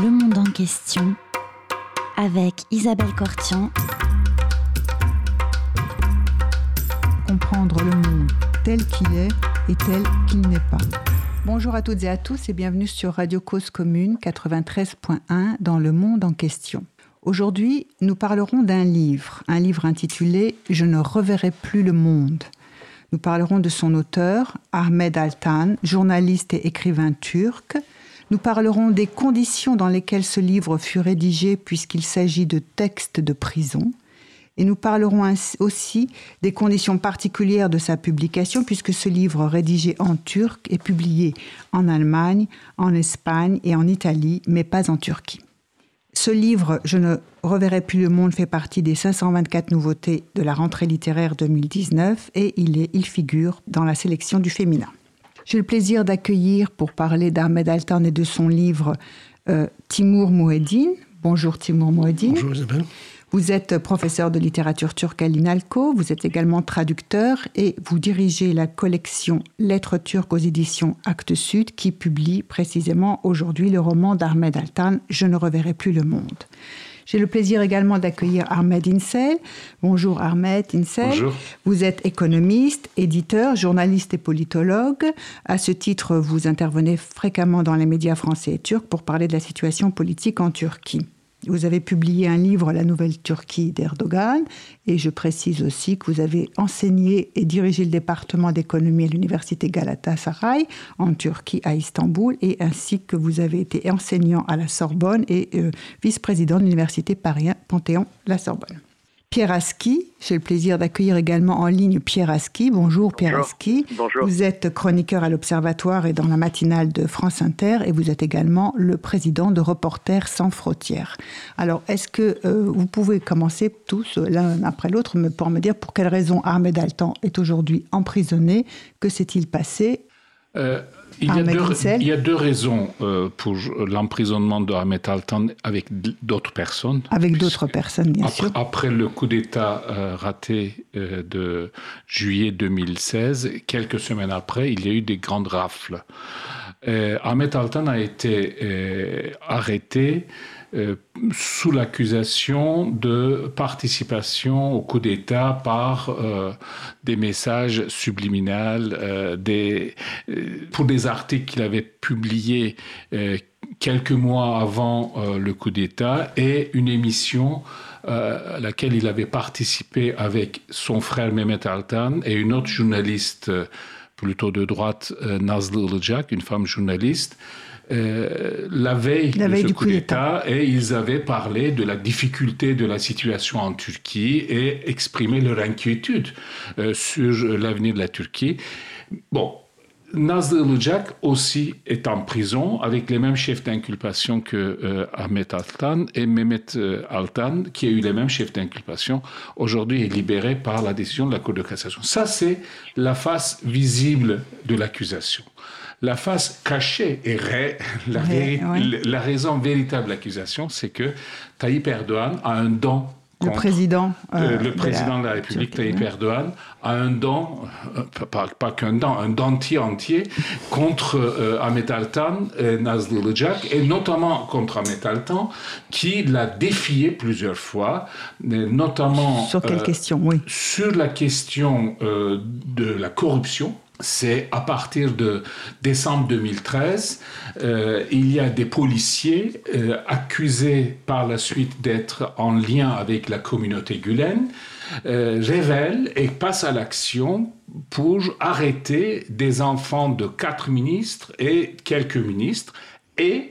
Le monde en question avec Isabelle Cortian. Comprendre le monde tel qu'il est et tel qu'il n'est pas. Bonjour à toutes et à tous et bienvenue sur Radio Cause Commune 93.1 dans le monde en question. Aujourd'hui, nous parlerons d'un livre, un livre intitulé Je ne reverrai plus le monde. Nous parlerons de son auteur, Ahmed Altan, journaliste et écrivain turc, nous parlerons des conditions dans lesquelles ce livre fut rédigé puisqu'il s'agit de textes de prison. Et nous parlerons aussi des conditions particulières de sa publication puisque ce livre rédigé en turc est publié en Allemagne, en Espagne et en Italie, mais pas en Turquie. Ce livre, Je ne reverrai plus le monde, fait partie des 524 nouveautés de la rentrée littéraire 2019 et il, il figure dans la sélection du féminin. J'ai le plaisir d'accueillir pour parler d'Ahmed Altan et de son livre euh, Timur Mouedine. Bonjour Timur Mouedine. Bonjour Isabelle. Vous êtes professeur de littérature turque à l'INALCO, vous êtes également traducteur et vous dirigez la collection Lettres turques aux éditions Actes Sud qui publie précisément aujourd'hui le roman d'Ahmed Altan Je ne reverrai plus le monde. J'ai le plaisir également d'accueillir Ahmed Insel. Bonjour Ahmed Insel. Bonjour. Vous êtes économiste, éditeur, journaliste et politologue. À ce titre, vous intervenez fréquemment dans les médias français et turcs pour parler de la situation politique en Turquie. Vous avez publié un livre, La Nouvelle Turquie d'Erdogan, et je précise aussi que vous avez enseigné et dirigé le département d'économie à l'université Galatasaray en Turquie à Istanbul, et ainsi que vous avez été enseignant à la Sorbonne et euh, vice-président de l'université Paris Panthéon-La Sorbonne. Pierre Aski. J'ai le plaisir d'accueillir également en ligne Pierre Aski. Bonjour Pierre Aski. Bonjour. Vous êtes chroniqueur à l'Observatoire et dans la matinale de France Inter et vous êtes également le président de Reporters sans frontières. Alors, est-ce que euh, vous pouvez commencer tous l'un après l'autre pour me dire pour quelle raison Ahmed Altan est aujourd'hui emprisonné? Que s'est-il passé? Euh, il, y a deux, raisons euh, pour l'emprisonnement de Ahmed Altan avec d'autres personnes. Avec d'autres personnes, bien après, sûr. Après le coup d'État euh, raté de juillet 2016, quelques semaines après, il y a eu des grandes rafles. Ahmed Altan a été arrêté euh, sous l'accusation de participation au coup d'État par euh, des messages subliminaux, euh, pour des articles qu'il avait publiés quelques mois avant le coup d'État et une émission à laquelle il avait participé avec son frère Mehmet Altan et une autre journaliste plutôt de droite, Nazlı une femme journaliste, euh, la veille, de ce coup d'État et ils avaient parlé de la difficulté de la situation en Turquie et exprimé leur inquiétude euh, sur l'avenir de la Turquie. Bon, Nazlı aussi est en prison avec les mêmes chefs d'inculpation que euh, Ahmet Altan et Mehmet Altan, qui a eu les mêmes chefs d'inculpation, aujourd'hui est libéré par la décision de la Cour de cassation. Ça, c'est la face visible de l'accusation la face cachée et la, la, raison véritable de l'accusation, c'est que Tayyip Erdogan a un don le président, euh, euh, le président de la, République, Tayyip Erdogan, a un don, euh, pas, qu'un don, un dentier entier contre Ahmet Altan et et notamment contre Ahmet Altan, qui l'a défié plusieurs fois, notamment... Sur quelle question, oui. Sur la question de la corruption, c'est à partir de décembre 2013, euh, il y a des policiers euh, accusés par la suite d'être en lien avec la communauté Gulen, euh, révèlent et passent à l'action pour arrêter des enfants de quatre ministres et quelques ministres et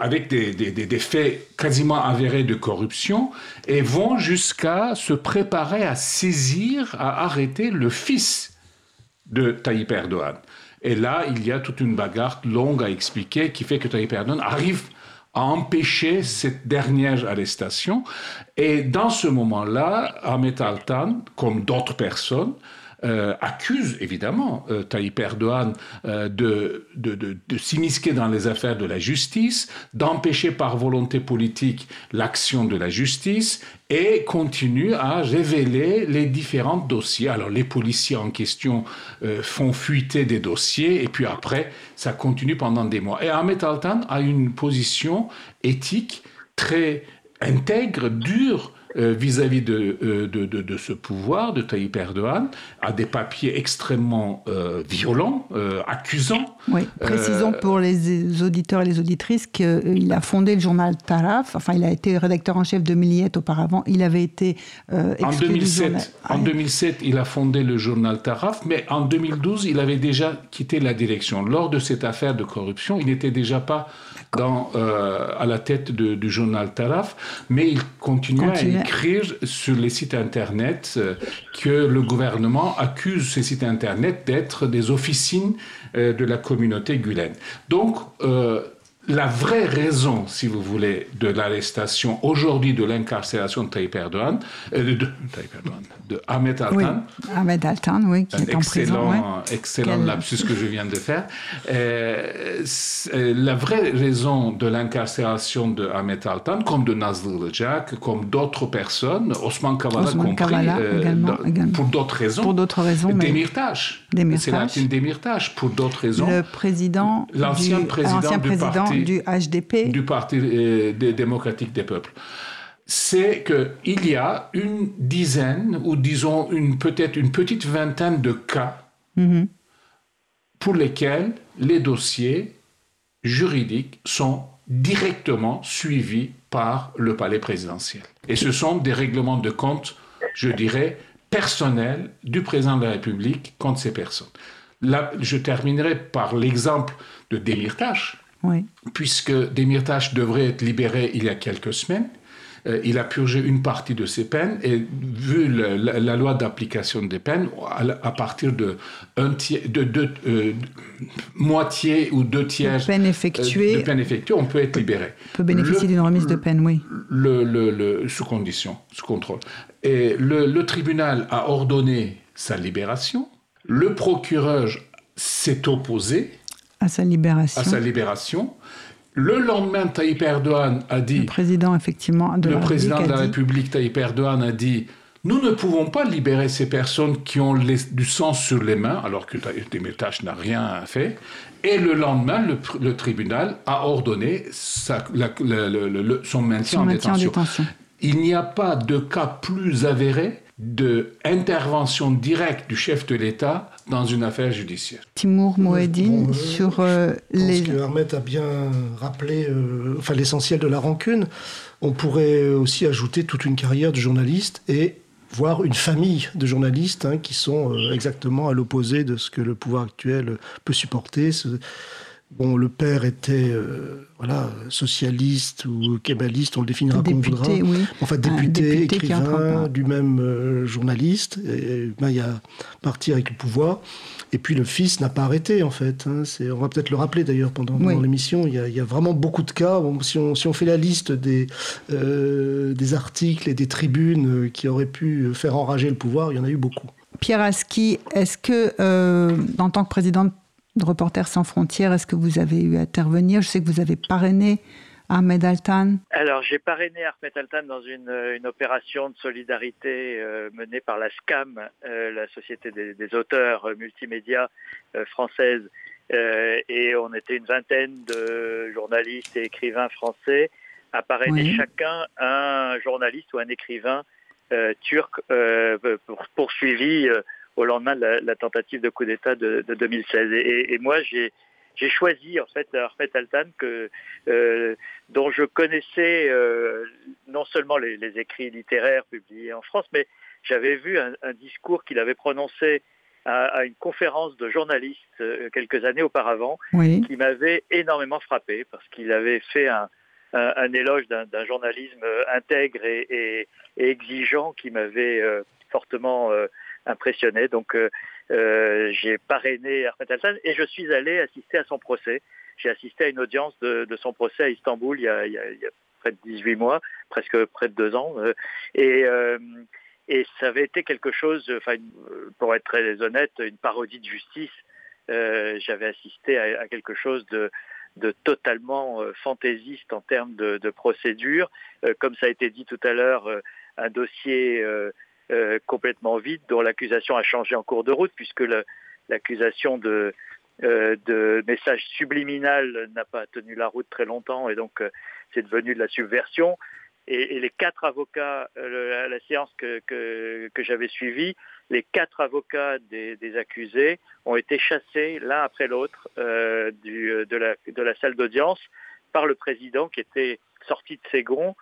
avec des, des, faits quasiment avérés de corruption, et vont jusqu'à se préparer à saisir, à arrêter le fils de Tayyip Erdogan. Et là, il y a toute une bagarre longue à expliquer qui fait que Tayyip Erdogan arrive à empêcher cette dernière arrestation. Et dans ce moment-là, Ahmet Altan, comme d'autres personnes, accuse évidemment Tayyip Erdogan de, de, de, de s'immisquer dans les affaires de la justice, d'empêcher par volonté politique l'action de la justice et continue à révéler les différents dossiers. Alors les policiers en question euh, font fuiter des dossiers et puis après ça continue pendant des mois. Et Ahmed Altan a une position éthique très intègre, dure, euh, vis-à-vis euh, de, de, de, ce pouvoir de Tayyip Erdogan, a des papiers extrêmement euh, violents, accusants. Oui, précisons pour les auditeurs et les auditrices qu'il a fondé le journal Taraf, enfin il a été rédacteur en chef de Milliyet auparavant, il avait été... en, 2007, en 2007, il a fondé le journal Taraf, mais en 2012, il avait déjà quitté la direction. Lors de cette affaire de corruption, il n'était déjà pas dans, à la tête du journal Taraf, mais il continuait à écrire sur les sites Internet euh, que le gouvernement accuse ces sites Internet d'être des officines euh, de la communauté Gulen. Donc, euh, la vraie raison, si vous voulez, de l'arrestation aujourd'hui de l'incarcération de Tayyip Erdogan, euh, de, Tayyip Erdogan, de Ahmed Altan. Oui, Ahmed Altan, oui, qui est en excellent, prison. Excellent Quel... lapsus que je viens de faire. Euh, la vraie raison de l'incarcération de Ahmed Altan, comme de Nazlı Jack, comme d'autres personnes, Osman Kavala Osman compris, Kavala, euh, également, également. pour d'autres raisons. Pour d'autres raisons. Démirtage. Démirtage. C'est. Pour d'autres raisons. Le président, L'ancien président du président parti- du HDP, du Parti euh, des démocratique des peuples, c'est qu'il y a une dizaine, ou disons une, peut-être une petite vingtaine de cas Mhm. pour lesquels les dossiers juridiques sont directement suivis par le palais présidentiel. Et ce sont des règlements de compte, je dirais, personnels du président de la République contre ces personnes. Là, je terminerai par l'exemple de Demirtas, oui. puisque Demirtas devrait être libéré il y a quelques semaines. Euh, il a purgé une partie de ses peines et vu le- la, la loi d'application des peines, à, partir de, un tiers, de, deux- euh, moitié ou deux tiers peine euh, effectuée de peine effectuée, on peut être libéré. peut bénéficier d'une remise de peine, oui. le, sous condition, sous contrôle. Et le tribunal a ordonné sa libération. Le procureur s'est opposé À sa libération. à sa libération. Le lendemain, Tayyip Erdogan a dit, Le président, effectivement, de le la président de République la République, Tayyip Erdogan, a dit Nous ne pouvons pas libérer ces personnes qui ont les- du sang sur les mains, alors que Demirtas n'a rien fait. Et le lendemain, le, tribunal a ordonné sa- la- le- le- le- son maintien, son en, maintien en détention. Il n'y a pas de cas plus avéré de intervention directe du chef de l'État dans une affaire judiciaire. Timour Moedine Bon, euh, sur euh, Je pense les. que Ahmed a bien rappelé euh, enfin, l'essentiel de la rancune. On pourrait aussi ajouter toute une carrière de journaliste et voir une famille de journalistes hein, qui sont euh, exactement à l'opposé de ce que le pouvoir actuel peut supporter. Ce- Bon, le père était euh, voilà, socialiste ou kébaliste, on le définira comme on voudra. Oui. Enfin, député, député écrivain, pas. du même euh, journaliste. Et, ben, il a parti avec le pouvoir. Et puis le fils n'a pas arrêté, en fait. hein. On va peut-être le rappeler d'ailleurs pendant, l'émission. Il, y a- il y a vraiment beaucoup de cas. Bon, si, on, si on fait la liste des, euh, des articles et des tribunes qui auraient pu faire enrager le pouvoir, il y en a eu beaucoup. Pierre Aski, est-ce que, euh, en tant que président de Reporters sans frontières, est-ce que vous avez eu à intervenir? Je sais que vous avez parrainé Ahmed Altan. Alors, j'ai parrainé Ahmed Altan dans une, euh, une opération de solidarité euh, menée par la SCAM, euh, la Société des, des auteurs multimédia euh, française. Et on était une vingtaine de journalistes et écrivains français à parrainer Oui. chacun un journaliste ou un écrivain turc pour- poursuivi au lendemain de la, la tentative de coup d'État de, de 2016. Et, et moi, j'ai j'ai choisi en fait Ahmed Altan que euh, dont je connaissais euh, non seulement les, les écrits littéraires publiés en France, mais j'avais vu un, un discours qu'il avait prononcé à, à une conférence de journalistes euh, quelques années auparavant, Oui. qui m'avait énormément frappé parce qu'il avait fait un, un, un éloge d'un journalisme intègre et, et- et exigeant qui m'avait fortement impressionné. Donc euh, euh, j'ai parrainé Ahmed Hassan et je suis allé assister à son procès. J'ai assisté à une audience de, de son procès à Istanbul il y, a, il, y a, il y a près de 18 mois, presque près de deux ans. euh, et, euh, et ça avait été quelque chose, enfin, pour être très honnête, une parodie de justice. J'avais assisté à, quelque chose de, de totalement fantaisiste en termes de, de procédure. comme ça a été dit tout à l'heure, un dossier complètement vide dont l'accusation a changé en cours de route puisque l'accusation de euh, de message subliminal n'a pas tenu la route très longtemps et donc euh, c'est devenu de la subversion. Et, les quatre avocats, euh, à la séance que, que, j'avais suivie, les quatre avocats des, accusés ont été chassés l'un après l'autre de, la, de la salle d'audience par le président qui était sorti de ses gonds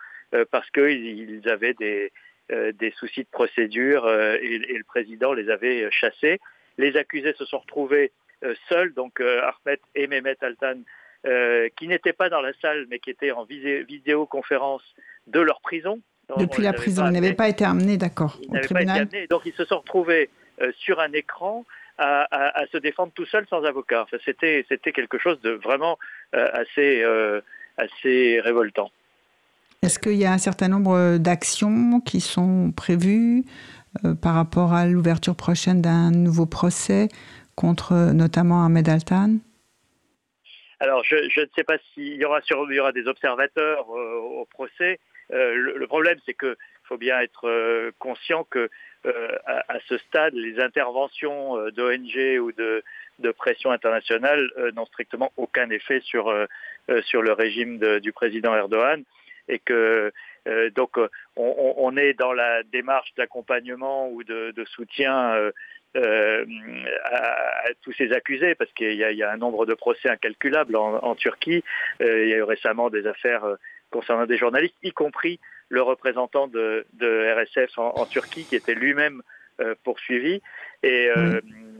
parce qu'ils avaient des, des soucis de procédure et, et, le président les avait chassés. Les accusés se sont retrouvés euh, seuls, donc euh, Ahmed et Mehmet Altan, euh, qui n'étaient pas dans la salle, mais qui étaient en vidéoconférence de leur prison. Depuis la prison, ils n'avaient pas été amenés, d'accord. Ils n'avaient pas été amenés, donc ils se sont retrouvés sur un écran à, se défendre tout seuls sans avocat. Enfin, c'était, c'était quelque chose de vraiment assez, assez révoltant. Est-ce qu'il y a un certain nombre d'actions qui sont prévues par rapport à l'ouverture prochaine d'un nouveau procès contre notamment Ahmed Altan? Alors, je, ne sais pas s'il y aura, des observateurs euh, au procès. Euh, le, problème, c'est qu'il faut bien être euh, conscient que à, ce stade, les interventions d'ONG ou de, de, pression internationale n'ont strictement aucun effet sur, sur le régime du président Erdogan et que donc on, est dans la démarche d'accompagnement ou de, de soutien euh, à, tous ces accusés, parce qu'il y, a un nombre de procès incalculables en, Turquie. Euh, il y a eu récemment des affaires euh, concernant des journalistes, y compris le représentant de, RSF en, Turquie, qui était lui-même poursuivi. Et,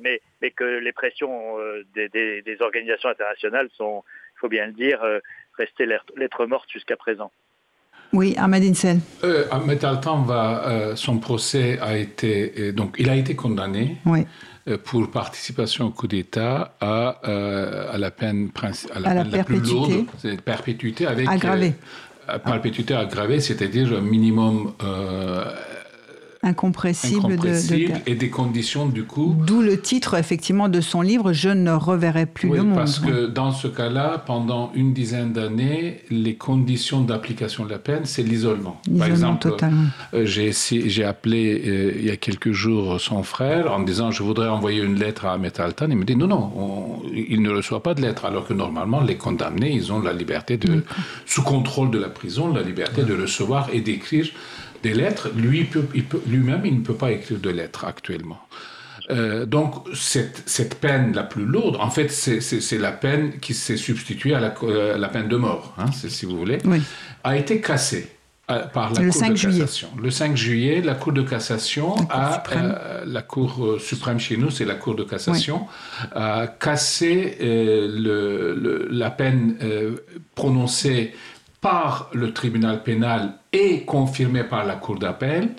mais, mais, que les pressions des, des, organisations internationales sont, il faut bien le dire, restées lettres mortes jusqu'à présent. Oui, Ahmed Insel. Euh, Ahmed Altan va, euh, son procès a été, euh, donc il a été condamné euh, pour participation au coup d'État à, à, la peine, à la, peine la, plus lourde, c'est perpétuité avec aggravée. perpétuité aggravée, c'est-à-dire un minimum incompressible, de, et des conditions du coup. D'où le titre effectivement de son livre Je ne reverrai plus le monde. Parce que dans ce cas-là, pendant une dizaine d'années, les conditions d'application de la peine, c'est l'isolement. Par exemple, euh, j'ai appelé euh, il y a quelques jours son frère en disant je voudrais envoyer une lettre à Ahmed Altan. Il me dit non non, il ne reçoit pas de lettre alors que normalement les condamnés ils ont la liberté de sous contrôle de la prison, la liberté de recevoir et d'écrire des lettres. Lui, lui-même, il ne peut pas écrire de lettres actuellement. Euh, donc, cette, cette, peine la plus lourde, en fait, c'est la peine qui s'est substituée à la, euh, la, peine de mort, hein, si vous voulez, a été cassée euh, par la le Cour 5 de juillet. cassation. Le 5 juillet, la Cour de cassation a, la Cour suprême chez nous, c'est la Cour de cassation, a cassé le, la peine prononcée par le tribunal pénal et confirmé par la Cour d'appel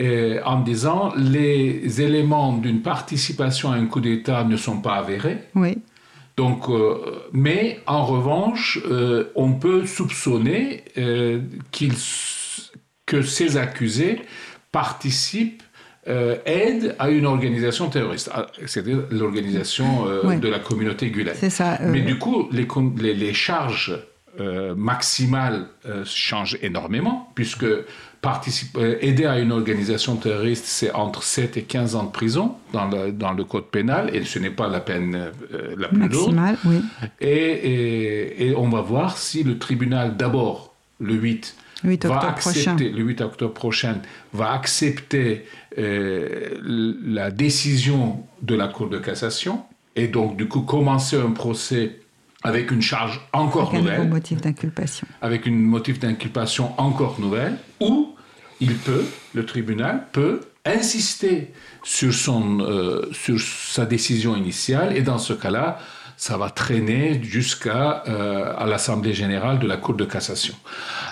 euh, en disant les éléments d'une participation à un coup d'État ne sont pas avérés. Oui. Donc, euh, mais en revanche, euh, on peut soupçonner que ces accusés participent aident à une organisation terroriste, ah, c'est-à-dire l'organisation de la communauté ça. Mais du coup, les, les, les charges euh, maximale euh, change énormément, puisque participer, euh, aider à une organisation terroriste, c'est entre 7 et 15 ans de prison dans le, dans le code pénal, et ce n'est pas la peine la plus Maximale, lourde. Oui. Et, et, on va voir si le tribunal, d'abord, le 8, 8 va accepter, le 8 octobre prochain, va accepter la décision de la Cour de cassation, et donc, du coup, commencer un procès avec une charge encore avec nouvelle. Un motif d'inculpation. Avec une motif d'inculpation encore nouvelle, ou il peut, le tribunal peut insister sur, son, euh, sur sa décision initiale, et dans ce cas-là, ça va traîner jusqu'à euh, à l'Assemblée générale de la Cour de cassation.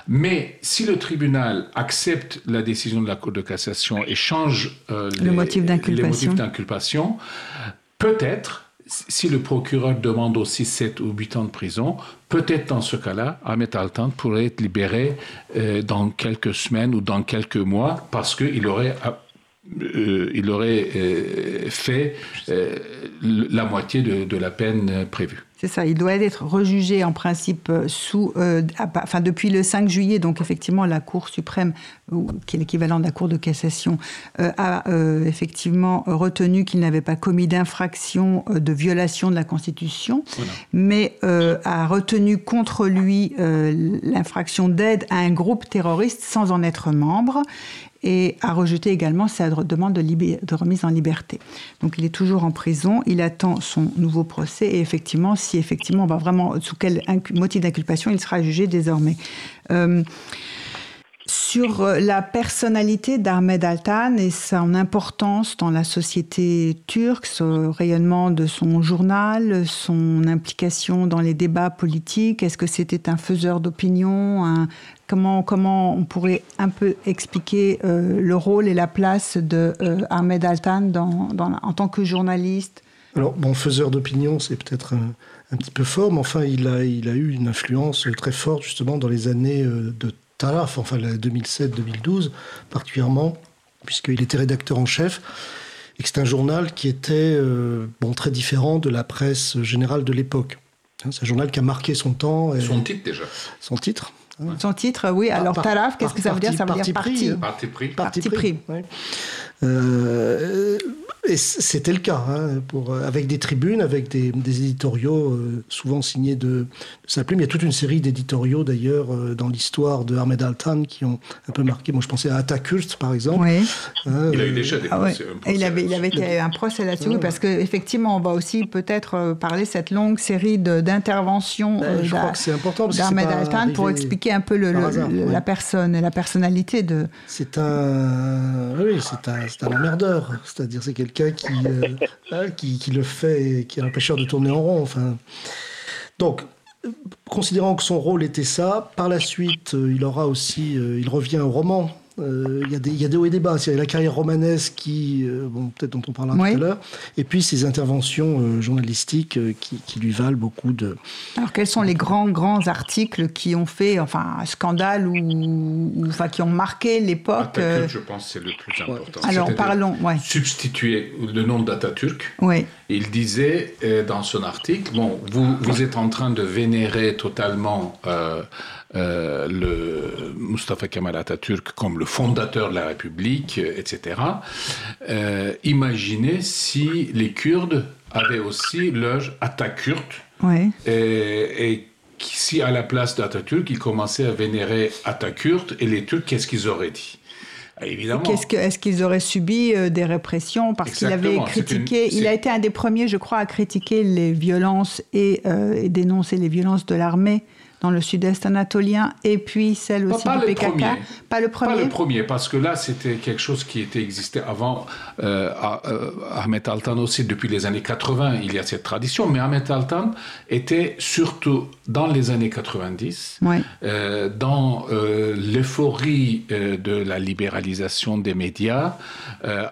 Mais si le tribunal accepte la décision de la Cour de cassation et change euh, le motif d'inculpation, peut-être si le procureur demande aussi 7 ou 8 ans de prison, peut-être dans ce cas-là, Ahmed Altan pourrait être libéré euh, dans quelques semaines ou dans quelques mois parce qu'il aurait euh, euh, fait la moitié de, la peine prévue. C'est ça, il doit être rejugé en principe sous, enfin depuis le 5 juillet, donc effectivement la Cour suprême, qui est l'équivalent de la Cour de cassation, a effectivement retenu qu'il n'avait pas commis d'infraction de violation de la Constitution, mais a retenu contre lui l'infraction d'aide à un groupe terroriste sans en être membre et a rejeté également sa demande de, remise en liberté. Donc il est toujours en prison, il attend son nouveau procès et effectivement, si effectivement on va vraiment sous quel motif d'inculpation, il sera jugé désormais. Euh, sur euh, la personnalité d'Ahmed Altan et son importance dans la société turque, ce rayonnement de son journal, son implication dans les débats politiques, est-ce que c'était un faiseur d'opinion comment, comment on pourrait un peu expliquer euh, le rôle et la place de euh, Ahmed Altan en tant que journaliste? Alors, bon, faiseur d'opinion, c'est peut-être un, petit peu fort, mais enfin, il a, il a eu une influence très forte justement dans les années de Taraf, enfin 2007-2012 particulièrement, puisqu'il était rédacteur en chef, et que c'est un journal qui était euh, bon, très différent de la presse générale de l'époque. Hein, c'est un journal qui a marqué son temps. Et son titre déjà. Son titre. Son titre, oui. Alors Taraf, qu'est-ce que ça veut dire? Ça veut dire parti. Parti pris. Parti pris. Euh, et c'était le cas, hein, pour, euh, avec des tribunes, avec des, éditoriaux euh, souvent signés de, de sa plume. Il y a toute une série d'éditoriaux d'ailleurs dans l'histoire de Ahmed Altan qui ont un peu marqué. Moi je pensais à Atakurt par exemple. Oui. Hein, il a eu déjà des ah procès, il avait, il avait un procès là-dessus, parce qu'effectivement on va aussi peut-être parler cette longue série d'interventions ben, d'Ahmed Altan pour expliquer un peu le, la personne et la personnalité de... C'est un... Oui, c'est un c'est un emmerdeur. C'est-à-dire, c'est quelqu'un qui, euh, hein, qui, le fait et qui est un de tourner en rond. Enfin. Donc, considérant que son rôle était ça, par la suite, euh, il aura aussi, euh, il revient au roman euh, il y, a des, y, a des hauts et des bas. Il y a la carrière romanesque qui, euh, bon, peut-être dont on parlera tout à l'heure, et puis ses interventions euh, journalistiques qui, qui, lui valent beaucoup de. Alors quels sont les grands grands articles qui ont fait, enfin, un scandale ou, enfin, qui ont marqué l'époque Je pense c'est le plus important. Alors parlons. Ouais. Substituer le nom d'Atatürk. Oui. Il disait dans son article, bon, vous, vous êtes en train de vénérer totalement euh, le Mustafa Kemal Atatürk comme le fondateur de la République, euh, etc. Euh, imaginez si les Kurdes avaient aussi leur Atatürk. Et, et si à la place d'Atatürk, ils commençaient à vénérer Atatürk et les Turcs, qu'est-ce qu'ils auraient dit? Évidemment. Est-ce qu'ils auraient subi des répressions? Parce qu'il avait critiqué Il a été un des premiers, je crois, à critiquer les violences et, et dénoncer les violences de l'armée dans le sud-est anatolien, et puis celle aussi pas, du PKK. Pas le premier. Pas le premier, parce que là, c'était quelque chose qui était existé avant. Euh, euh, Ahmed Altan aussi, depuis les années 80, il y a cette tradition, mais Ahmed Altan était surtout dans les années 90, euh, dans euh, l'euphorie de la libéralisation des médias,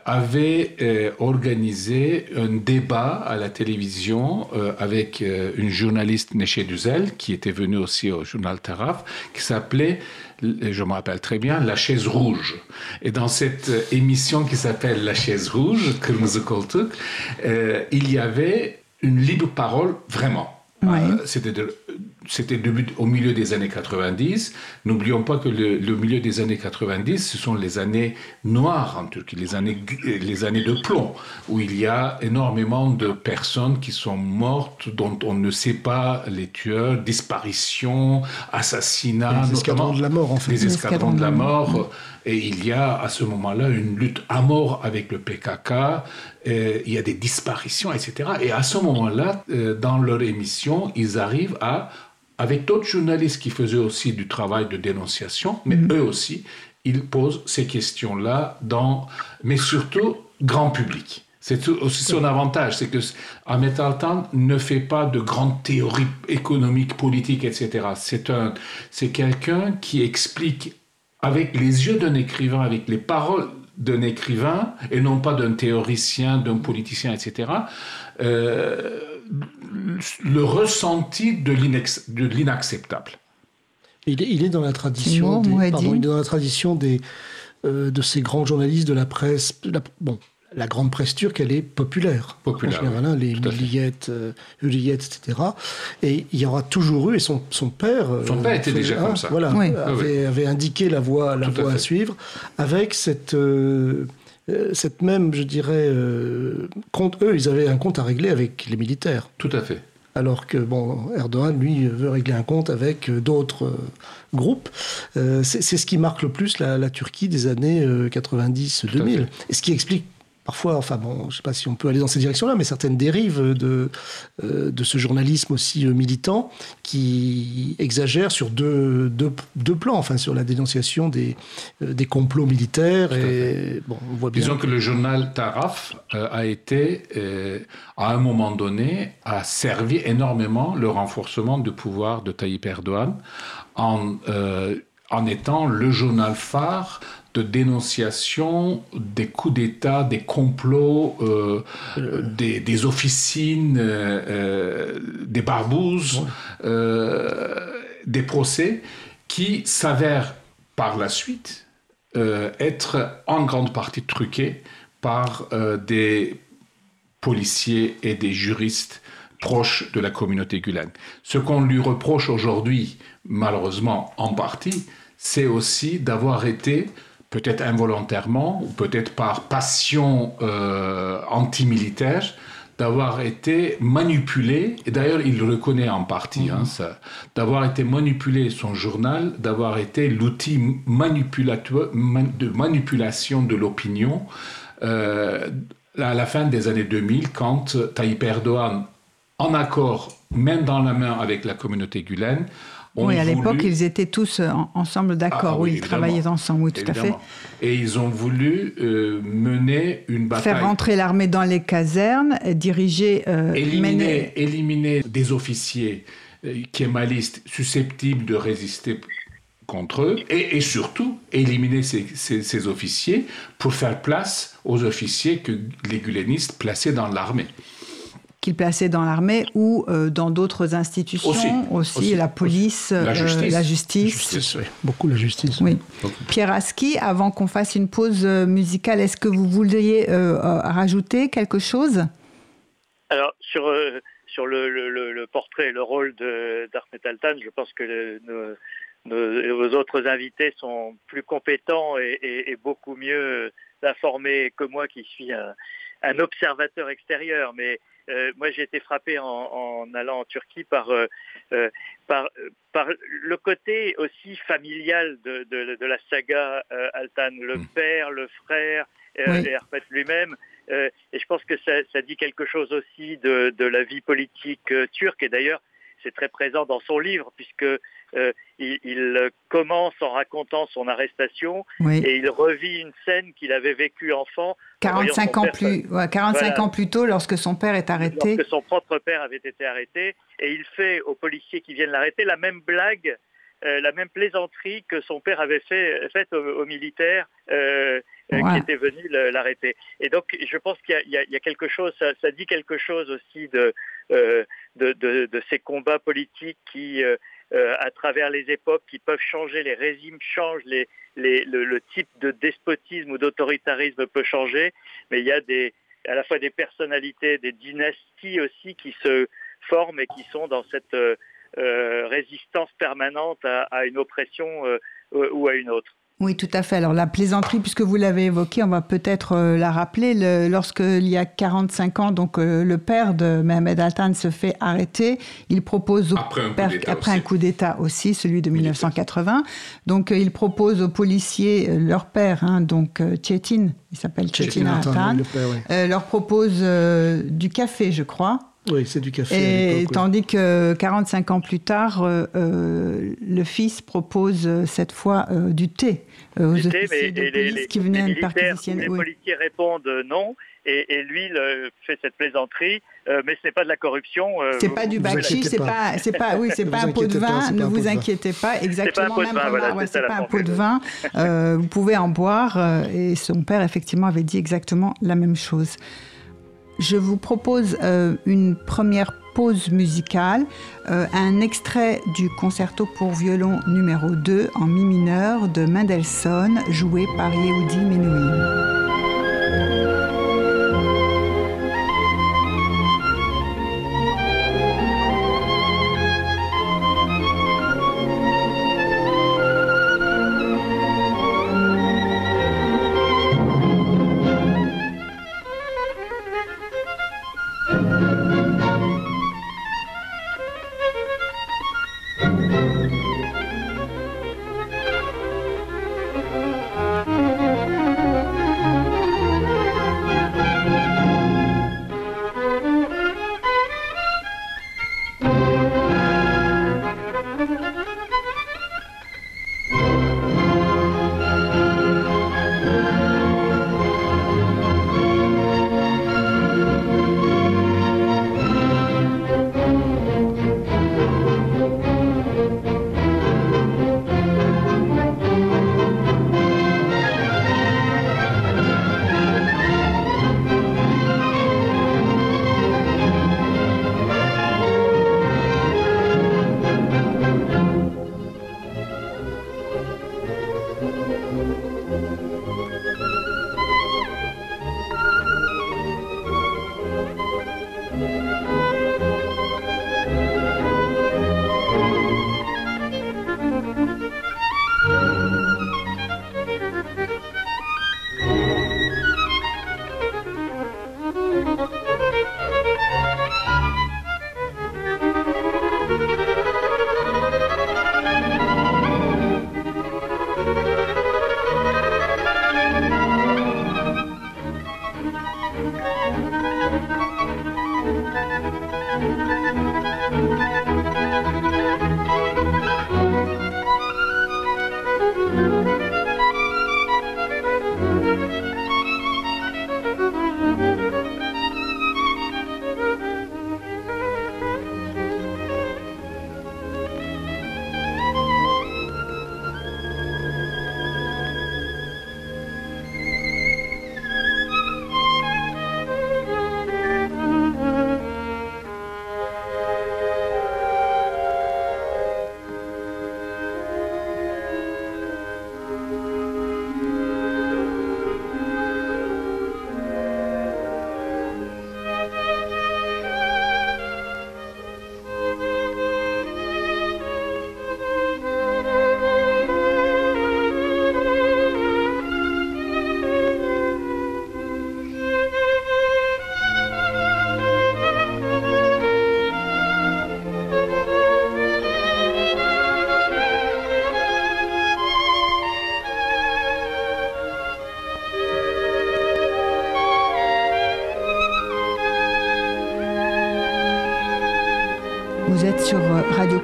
avait organisé un débat à la télévision avec une journaliste Neché Duzel, qui était venue aussi au journal Taraf, qui s'appelait, je me rappelle très bien, La chaise rouge. Et dans cette émission qui s'appelle La chaise rouge, que nous euh, il y avait une libre parole vraiment. Euh, c'était c'était au milieu des années 90. N'oublions pas que le, milieu des années 90, ce sont les années noires en Turquie, les années, les années de plomb, où il y a énormément de personnes qui sont mortes, dont on ne sait pas les tueurs, disparitions, assassinats. Les escadrons de la mort, en fait. Les escadrons de la mort. Et il y a à ce moment-là une lutte à mort avec le PKK, il y a des disparitions, etc. Et à ce moment-là, euh, dans leur émission, ils arrivent à avec d'autres journalistes qui faisaient aussi du travail de dénonciation, mais mhm. eux aussi, ils posent ces questions-là dans, mais surtout grand public. C'est aussi son avantage, c'est que Ahmed Altan ne fait pas de grandes théories économiques, politiques, etc. C'est un, c'est quelqu'un qui explique avec les yeux d'un écrivain, avec les paroles d'un écrivain, et non pas d'un théoricien, d'un politicien, etc. Euh, le ressenti de l'inacceptable. Il, il, est dans la tradition, des, pardon, il est dans la tradition des, de ces grands journalistes de la presse. bon, la grande presse turque, elle est populaire. Populaire. En général, hein, les Milliyet, euh, etc. Et il y aura toujours eu, et son, son père. Son père était déjà comme ça. Voilà, avait, avait, indiqué la voie, la voie à, suivre, avec cette. Cette même, je dirais, compte, eux, ils avaient un compte à régler avec les militaires. Tout à fait alors que bon, Erdogan, lui, veut régler un compte avec euh, d'autres euh, groupes. Euh, c'est ce qui marque le plus la, la Turquie des années 90-2000. Et ce qui explique parfois, enfin bon, je ne sais pas si on peut aller dans ces directions-là, mais certaines dérives de, euh, de ce journalisme aussi euh, militant qui exagère sur deux, deux, plans, enfin sur la dénonciation des, euh, des complots militaires. Et, bon, on voit bien Disons que... le journal Taraf a été, à un moment donné, a servi énormément le renforcement du pouvoir de Tayyip Erdogan en, en étant le journal phare de dénonciation des coups d'État, des complots, euh, des, des, officines, euh, euh, des barbouzes, des procès qui s'avèrent par la suite être en grande partie truqués par des policiers et des juristes proches de la communauté gulane. Ce qu'on lui reproche aujourd'hui, malheureusement en partie, c'est aussi d'avoir été peut-être involontairement ou peut-être par passion euh, antimilitaire, d'avoir été manipulé, et d'ailleurs il le reconnaît en partie, hein, mhm. d'avoir été manipulé son journal, d'avoir été l'outil de manipulation de l'opinion euh, à la fin des années 2000, quand Tayyip Erdogan, en accord, même dans la main avec la communauté gulène, oui, à l'époque, ils étaient tous euh, ensemble d'accord, ah, oui, ils travaillaient ensemble, oui, tout à fait. Et ils ont voulu euh, mener une bataille. Faire rentrer l'armée dans les casernes, diriger. Euh, éliminer, éliminer des officiers kémalistes susceptibles de résister contre eux, et, surtout éliminer ces, ces, officiers pour faire place aux officiers que les gulenistes plaçaient dans l'armée qu'il plaçait dans l'armée ou euh, dans d'autres institutions aussi, la police, la euh, justice. Beaucoup la justice. Oui. Pierre Aski, avant qu'on fasse une pause euh, musicale, est-ce que vous vouliez rajouter quelque chose? Alors, sur, sur le, portrait et le rôle d'Ahmed Altan, je pense que nos, autres invités sont plus compétents et, beaucoup mieux informés que moi qui suis un, un observateur extérieur. Mais euh, moi, j'ai été frappé en, allant en Turquie par, euh, euh, par, par le côté aussi familial de, de, la saga Altan, le mm. père, le frère et Arpet lui-même. et je pense que ça, ça, dit quelque chose aussi de, de la vie politique turque. Et d'ailleurs, c'est très présent dans son livre, puisque euh, il, commence en racontant son arrestation et il revit une scène qu'il avait vécue enfant. 45, ans plus, 45 ans plus tôt, lorsque son père est arrêté. Lorsque son propre père avait été arrêté. Et il fait aux policiers qui viennent l'arrêter la même blague, euh, la même plaisanterie que son père avait fait, faite aux, militaires. Euh, qui étaient venus l'arrêter. Et donc, je pense qu'il y, y, a quelque chose, ça, ça, dit quelque chose aussi de, de, de, de, ces combats politiques qui, euh, à travers les époques qui peuvent changer, les régimes changent, les, les, le, type de despotisme ou d'autoritarisme peut changer, mais il y a des, à la fois des personnalités, des dynasties aussi qui se forment et qui sont dans cette euh, euh, résistance permanente à une oppression ou à une autre. Oui, tout à fait. Alors la plaisanterie, puisque vous l'avez évoqué, on va peut-être euh, la rappeler. Lorsqu'il y a 45 ans, donc euh, le père de Mohamed Altan se fait arrêter, il propose après un coup d'État aussi. celui de 1980. Donc euh, il propose aux policiers, leur père, hein, donc Chetin, il s'appelle Chetin Altan, leur propose du café, je crois. Oui, c'est du café. Et tandis que 45 ans plus tard, le fils propose cette fois du thé aux officiers mais, de police les, qui venaient les Les policiers répondent non. Et, lui fait cette plaisanterie, euh, mais ce n'est pas de la corruption. Euh, c'est pas du bakchi, c'est pas, c'est pas, oui, c'est pas un pot de vin. ne vous inquiétez pas, exactement. C'est pas un pot de vin. c'est pas un pot de vin. Euh, vous pouvez en boire. et son père effectivement avait dit exactement la même chose. Je vous propose une première pause musicale, euh, un extrait du concerto pour violon numéro 2 en mi mineur de Mendelssohn, joué par Yehudi Menuhin.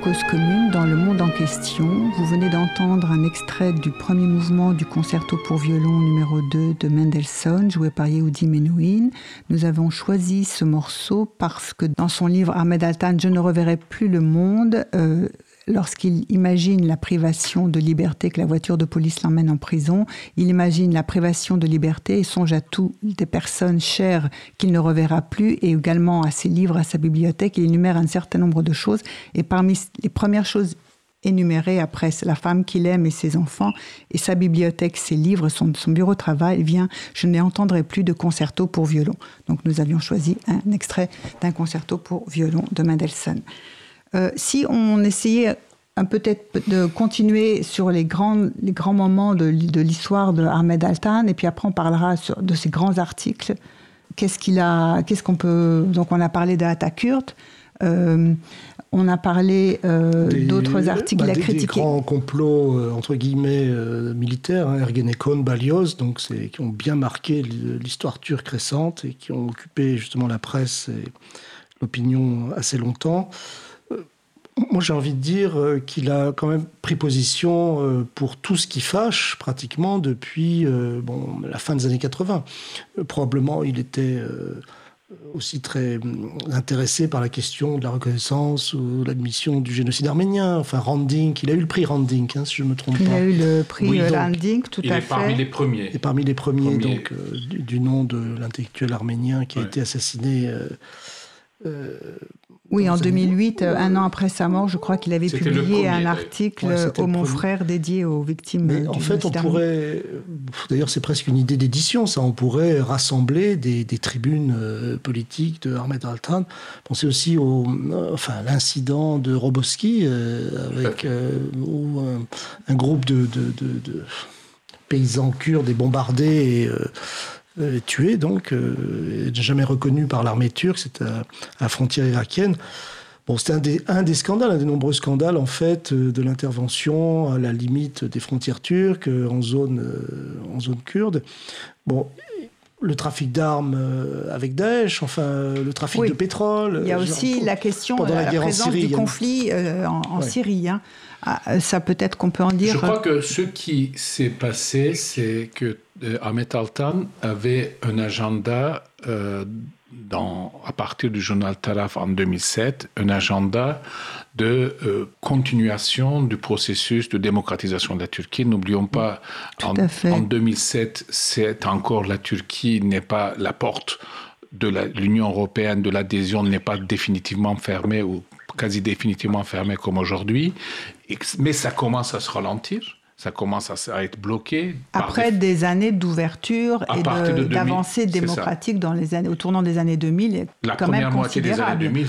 Cause Commune dans le monde en question. Vous venez d'entendre un extrait du premier mouvement du concerto pour violon numéro 2 de Mendelssohn, joué par Yehudi Menuhin. Nous avons choisi ce morceau parce que dans son livre Ahmed Altan, Je ne reverrai plus le monde, euh, lorsqu'il imagine la privation de liberté, que la voiture de police l'emmène en prison, il imagine la privation de liberté et songe à toutes les personnes chères qu'il ne reverra plus et également à ses livres, à sa bibliothèque. Il énumère un certain nombre de choses et parmi les premières choses énumérées après la femme qu'il aime et ses enfants et sa bibliothèque, ses livres, son, son bureau de travail vient Je n'entendrai plus de concerto pour violon. Donc nous avions choisi un extrait d'un concerto pour violon de Mendelssohn. Euh, si on essayait peut-être de continuer sur les grands, les grands moments de, l'histoire de Ahmed Altan, et puis après on parlera de ces grands articles. Qu'est-ce qu'il a, qu'est-ce qu'on peut. Donc on a parlé de Atakurt, euh, on a parlé euh, d'autres articles bah, qu'il a critiqués. Des grands complots, entre guillemets, militaires, hein, Ergenekon, Balios, donc qui ont bien marqué l'histoire turque récente et qui ont occupé justement la presse et l'opinion assez longtemps. Moi, j'ai envie de dire euh, qu'il a quand même pris position euh, pour tout ce qui fâche, pratiquement depuis euh, bon, la fin des années 80. Probablement, il était aussi très intéressé par la question de la reconnaissance ou l'admission du génocide arménien. Enfin, Randink, il a eu le prix Randink, hein, si je ne me trompe pas. Il a eu le prix Randink, tout à fait. Il est parmi les premiers. Et parmi les premiers, donc, du, nom de l'intellectuel arménien qui a été assassiné oui, en 2008, un an après sa mort, je crois qu'il avait publié un article au Mon Frère dédié aux victimes. Mais en fait, on pourrait, d'ailleurs, c'est presque une idée d'édition, ça. On pourrait rassembler des, tribunes euh, politiques de Ahmed Altan. Pensez aussi au, enfin, l'incident de Roboski euh, avec euh, un, groupe de, de, paysans kurdes et bombardés. Et, tués, donc, jamais reconnu par l'armée turque, c'est à la frontière irakienne. Bon, c'était un des, un des scandales, un des nombreux scandales en fait euh, de l'intervention à la limite des frontières turques euh, en zone, euh, en zone kurde. Bon, le trafic d'armes avec Daesh, enfin le trafic de pétrole. Il y a aussi la question de la, présence du conflit en, Syrie. Hein. Ah, ça peut-être qu'on peut en dire. Je crois que ce qui s'est passé, c'est que Ahmed Altan avait un agenda dans, à partir du journal Taraf en 2007, un agenda de euh, continuation du processus de démocratisation de la Turquie. N'oublions pas, en, en, 2007, c'est encore la Turquie n'est pas la porte de l'Union européenne, de l'adhésion n'est pas définitivement fermée ou quasi définitivement fermée comme aujourd'hui, mais ça commence à se ralentir. Ça commence à, être bloqué. Après des... années d'ouverture et d'avancée démocratique dans les années, au tournant des années 2000, la quand première même moitié des années 2000,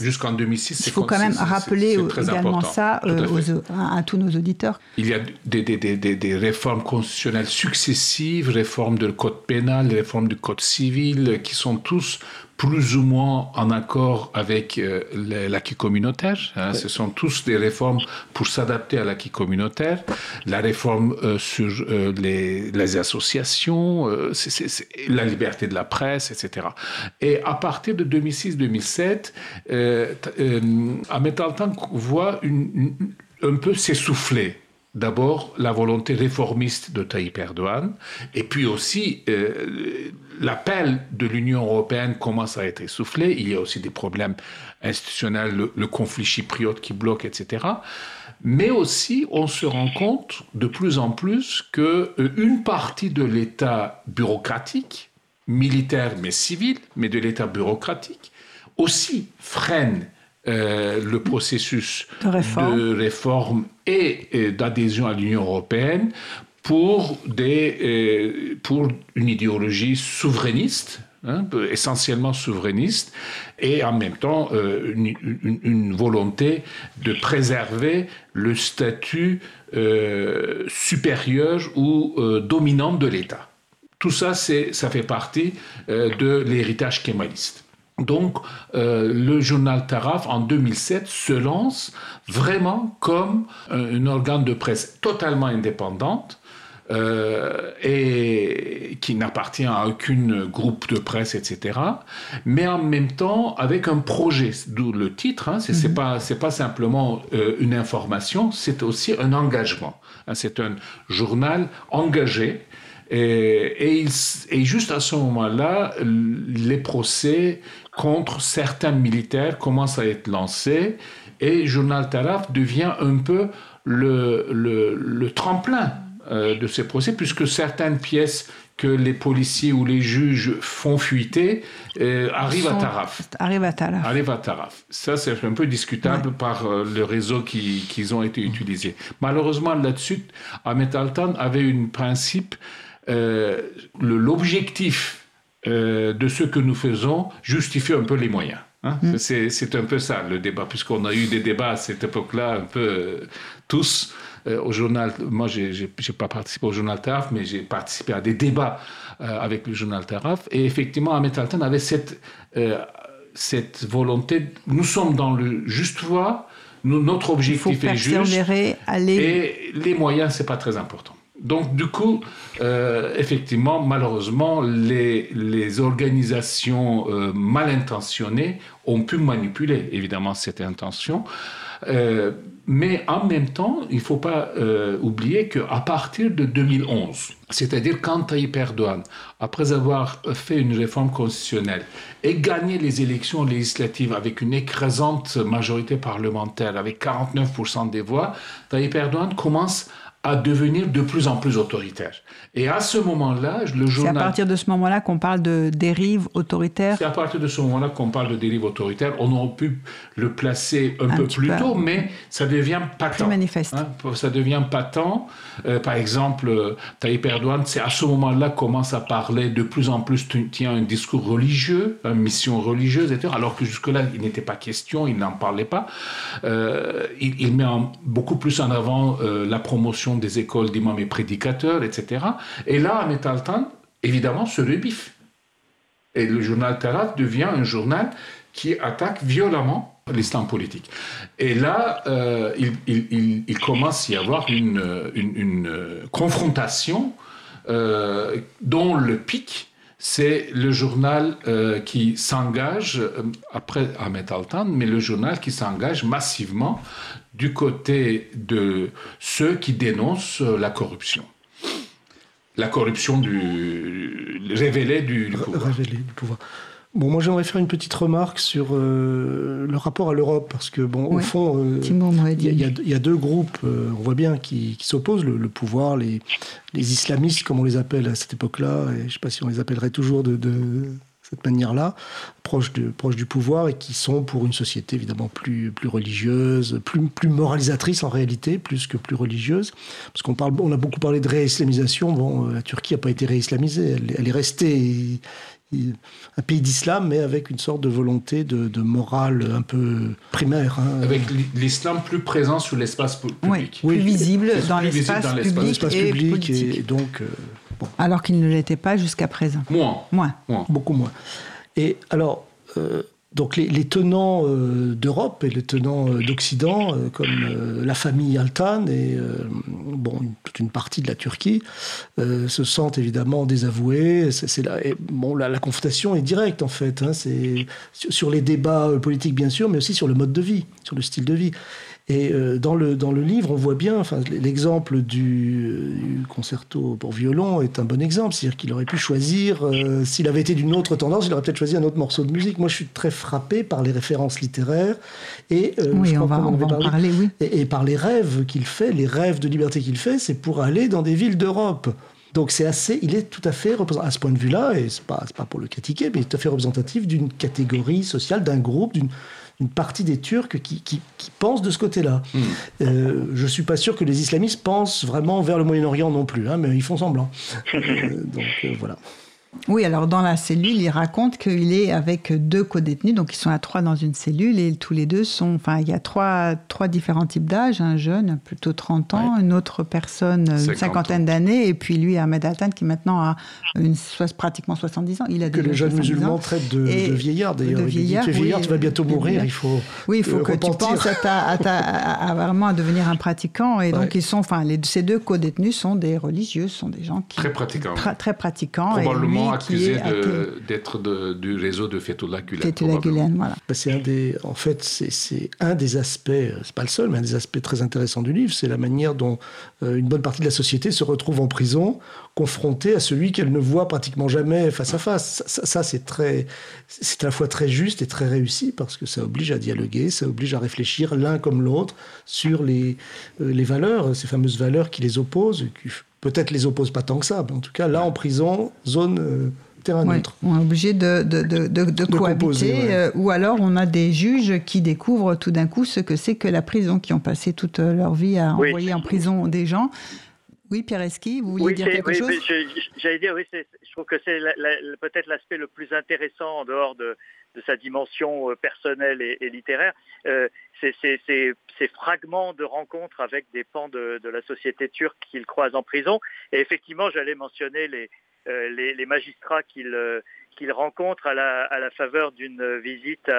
jusqu'en 2006, Il faut quand même rappeler également ça euh, à, tous nos auditeurs. Il y a des, des, réformes constitutionnelles successives, réformes du code pénal, réformes du code civil, qui sont tous plus ou moins en accord avec euh, l'acquis communautaire. Hein. Ce sont tous des réformes pour s'adapter à l'acquis communautaire. La réforme euh, sur euh, les, les, associations, c'est la liberté de la presse, etc. Et à partir de 2006-2007, Ahmed Altan voit une, un peu s'essouffler D'abord, la volonté réformiste de Tayyip Erdogan, et puis aussi euh, l'appel de l'Union européenne commence à être essoufflé. Il y a aussi des problèmes institutionnels, le, conflit chypriote qui bloque, etc. Mais aussi, on se rend compte de plus en plus que euh, une partie de l'État bureaucratique, militaire mais civil, mais de l'État bureaucratique, aussi freine euh, le processus de réforme, et, d'adhésion à l'Union européenne pour, des, euh, pour une idéologie souverainiste, hein, essentiellement souverainiste, et en même temps euh, une, volonté de préserver le statut supérieur ou dominant de l'État. Tout ça, ça fait partie de l'héritage kémaliste. Donc, euh, le journal Taraf, en 2007, se lance vraiment comme un, organe de presse totalement indépendante euh, et qui n'appartient à aucun groupe de presse, etc. Mais en même temps, avec un projet, d'où le titre, hein, ce n'est mhm. pas, pas, simplement euh, une information, c'est aussi un engagement. Hein, c'est un journal engagé et, et, juste à ce moment-là, les procès contre certains militaires commencent à être lancés et Journal Taraf devient un peu le, le, tremplin euh, de ces procès, puisque certaines pièces que les policiers ou les juges font fuiter euh, arrivent à Taraf. Arrivent à Taraf. Arrivent à Taraf. Ça, c'est un peu discutable par euh, le réseau qui, qui, ont été utilisés. Malheureusement, là-dessus, Ahmed Altan avait un principe l'objectif euh, de ce que nous faisons justifie un peu les moyens. Hein. Mm. C'est un peu ça le débat, puisqu'on a eu des débats à cette époque-là, un peu euh, tous. au journal, moi, j'ai pas participé au journal Taraf, mais j'ai participé à des débats avec le journal Taraf. Et effectivement, Ahmed Altan avait cette, cette volonté. Nous sommes dans le juste voie. Nous, notre objectif est juste. Aller... Et les moyens, c'est pas très important. Donc, du coup, euh, effectivement, malheureusement, les, organisations euh, mal intentionnées ont pu manipuler, évidemment, cette intention. Euh, mais en même temps, il ne faut pas oublier qu'à partir de 2011, c'est-à-dire quand Tayyip Erdogan, après avoir fait une réforme constitutionnelle et gagné les élections législatives avec une écrasante majorité parlementaire, avec 49% des voix, Tayyip Erdogan commence à devenir de plus en plus autoritaire. Et à ce moment-là, le journal... C'est à partir de ce moment-là qu'on parle de dérive autoritaire C'est à partir de ce moment-là qu'on parle de dérive autoritaire. On aurait pu le placer un, peu plus tôt, mais ça devient patent. manifeste. Hein, ça devient patent. Euh, par exemple, Tayyip Erdogan, c'est à ce moment-là commence à parler de plus en plus, tient un discours religieux, une mission religieuse, etc. Alors que jusque-là, il n'était pas question, il n'en parlait pas. Euh, il, met beaucoup plus en avant euh, la promotion des écoles d'imams et prédicateurs, etc. Et là, à Metaltan, évidemment, se rebiffe. Et le journal Tarat devient un journal qui attaque violemment l'islam politique. Et là, euh, il, commence à y avoir une, confrontation dont le pic c'est le journal euh, qui s'engage, euh, après Ahmed Altan, mais le journal qui s'engage massivement du côté de ceux qui dénoncent euh, la corruption. La corruption du, révélée du, pouvoir. Révélée du pouvoir. Bon, moi j'aimerais faire une petite remarque sur euh, le rapport à l'Europe, parce que, bon, au fond, euh, il y, a deux groupes, euh, on voit bien, qui, s'opposent, le, pouvoir, les, les, islamistes, comme on les appelle à cette époque-là, et je ne sais pas si on les appellerait toujours de, cette manière-là, proches, de, proches du pouvoir, et qui sont pour une société évidemment plus, plus religieuse, plus, plus moralisatrice en réalité, plus que plus religieuse, parce qu'on parle, on a beaucoup parlé de réislamisation, bon, la Turquie n'a pas été réislamisée, elle, elle est restée un pays d'islam, mais avec une sorte de volonté de, morale un peu primaire. Hein. Avec l'islam plus présent sur l'espace public. Oui, plus visible dans l'espace public, et, public et, donc. Euh, alors qu'il ne l'était pas jusqu'à présent. Moins. Moins. Beaucoup moins. Et alors, euh, donc les, tenants euh, d'Europe et les tenants euh, d'Occident, euh, comme la famille Altan et bon, toute une partie de la Turquie, se sentent évidemment désavoués. C'est, la, bon, la, confrontation est directe en fait. Hein. c'est sur les débats politiques bien sûr, mais aussi sur le mode de vie, sur le style de vie. Et euh, dans, le, dans le livre, on voit bien, enfin, l'exemple du, concerto pour violon est un bon exemple. C'est-à-dire qu'il aurait pu choisir, euh, s'il avait été d'une autre tendance, il aurait peut-être choisi un autre morceau de musique. Moi, je suis très frappé par les références littéraires et, euh, oui, on va, en parler, oui. et, par les rêves qu'il fait, les rêves de liberté qu'il fait, c'est pour aller dans des villes d'Europe. Donc c'est assez, il est tout à fait à ce point de vue-là, et c'est pas, pas pour le critiquer, mais il est tout à fait représentatif d'une catégorie sociale, d'un groupe, d'une une partie des Turcs qui, qui, pensent de ce côté-là. Hmm. Euh, je ne suis pas sûr que les islamistes pensent vraiment vers le Moyen-Orient non plus, hein, mais ils font semblant. Euh, donc euh, voilà. Oui, alors dans la cellule, il raconte qu'il est avec deux co-détenus, donc ils sont à trois dans une cellule et tous les deux sont. Enfin, il y a trois, trois différents types d'âge un jeune, plutôt 30 ans, une autre personne, une cinquantaine d'années, et puis lui, Ahmed Altan, qui maintenant a une, pratiquement 70 ans. Il a que les jeunes musulmans traitent de, vieillard d'ailleurs. De vieillard, tu es vieillard, tu vas bientôt mourir, il faut. Oui, il faut que tu penses à, vraiment à devenir un pratiquant. Et donc, ils sont, enfin, les, ces deux co-détenus sont des religieux, sont des gens qui. Très pratiquants. Très, pratiquants. Probablement accusé d'être du réseau de Fethullah Gulen. Fethullah Gulen, voilà. Bah, c'est un des, en fait, c'est un des aspects, c'est pas le seul, mais un des aspects très intéressants du livre, c'est la manière dont euh, une bonne partie de la société se retrouve en prison, confrontée à celui qu'elle ne voit pratiquement jamais face à face. Ça, c'est très, c'est à la fois très juste et très réussi parce que ça oblige à dialoguer, ça oblige à réfléchir l'un comme l'autre sur les, euh, les valeurs, ces fameuses valeurs qui les opposent, qui peut-être les opposent pas tant que ça, mais en tout cas, là, en prison, zone euh, terrain neutre. On est obligé de, de, de, de cohabiter, euh, ou alors on a des juges qui découvrent tout d'un coup ce que c'est que la prison, qui ont passé toute leur vie à envoyer en prison des gens. Oui, Pierre Esqui, vous vouliez dire quelque chose J'allais dire, oui, je trouve que c'est peut-être l'aspect le plus intéressant en dehors de, sa dimension euh, personnelle et, littéraire. Euh, c'est ces fragments de rencontres avec des pans de, la société turque qu'il croise en prison. Et effectivement, j'allais mentionner les, euh, les, magistrats qu'il rencontre à la, à la faveur d'une visite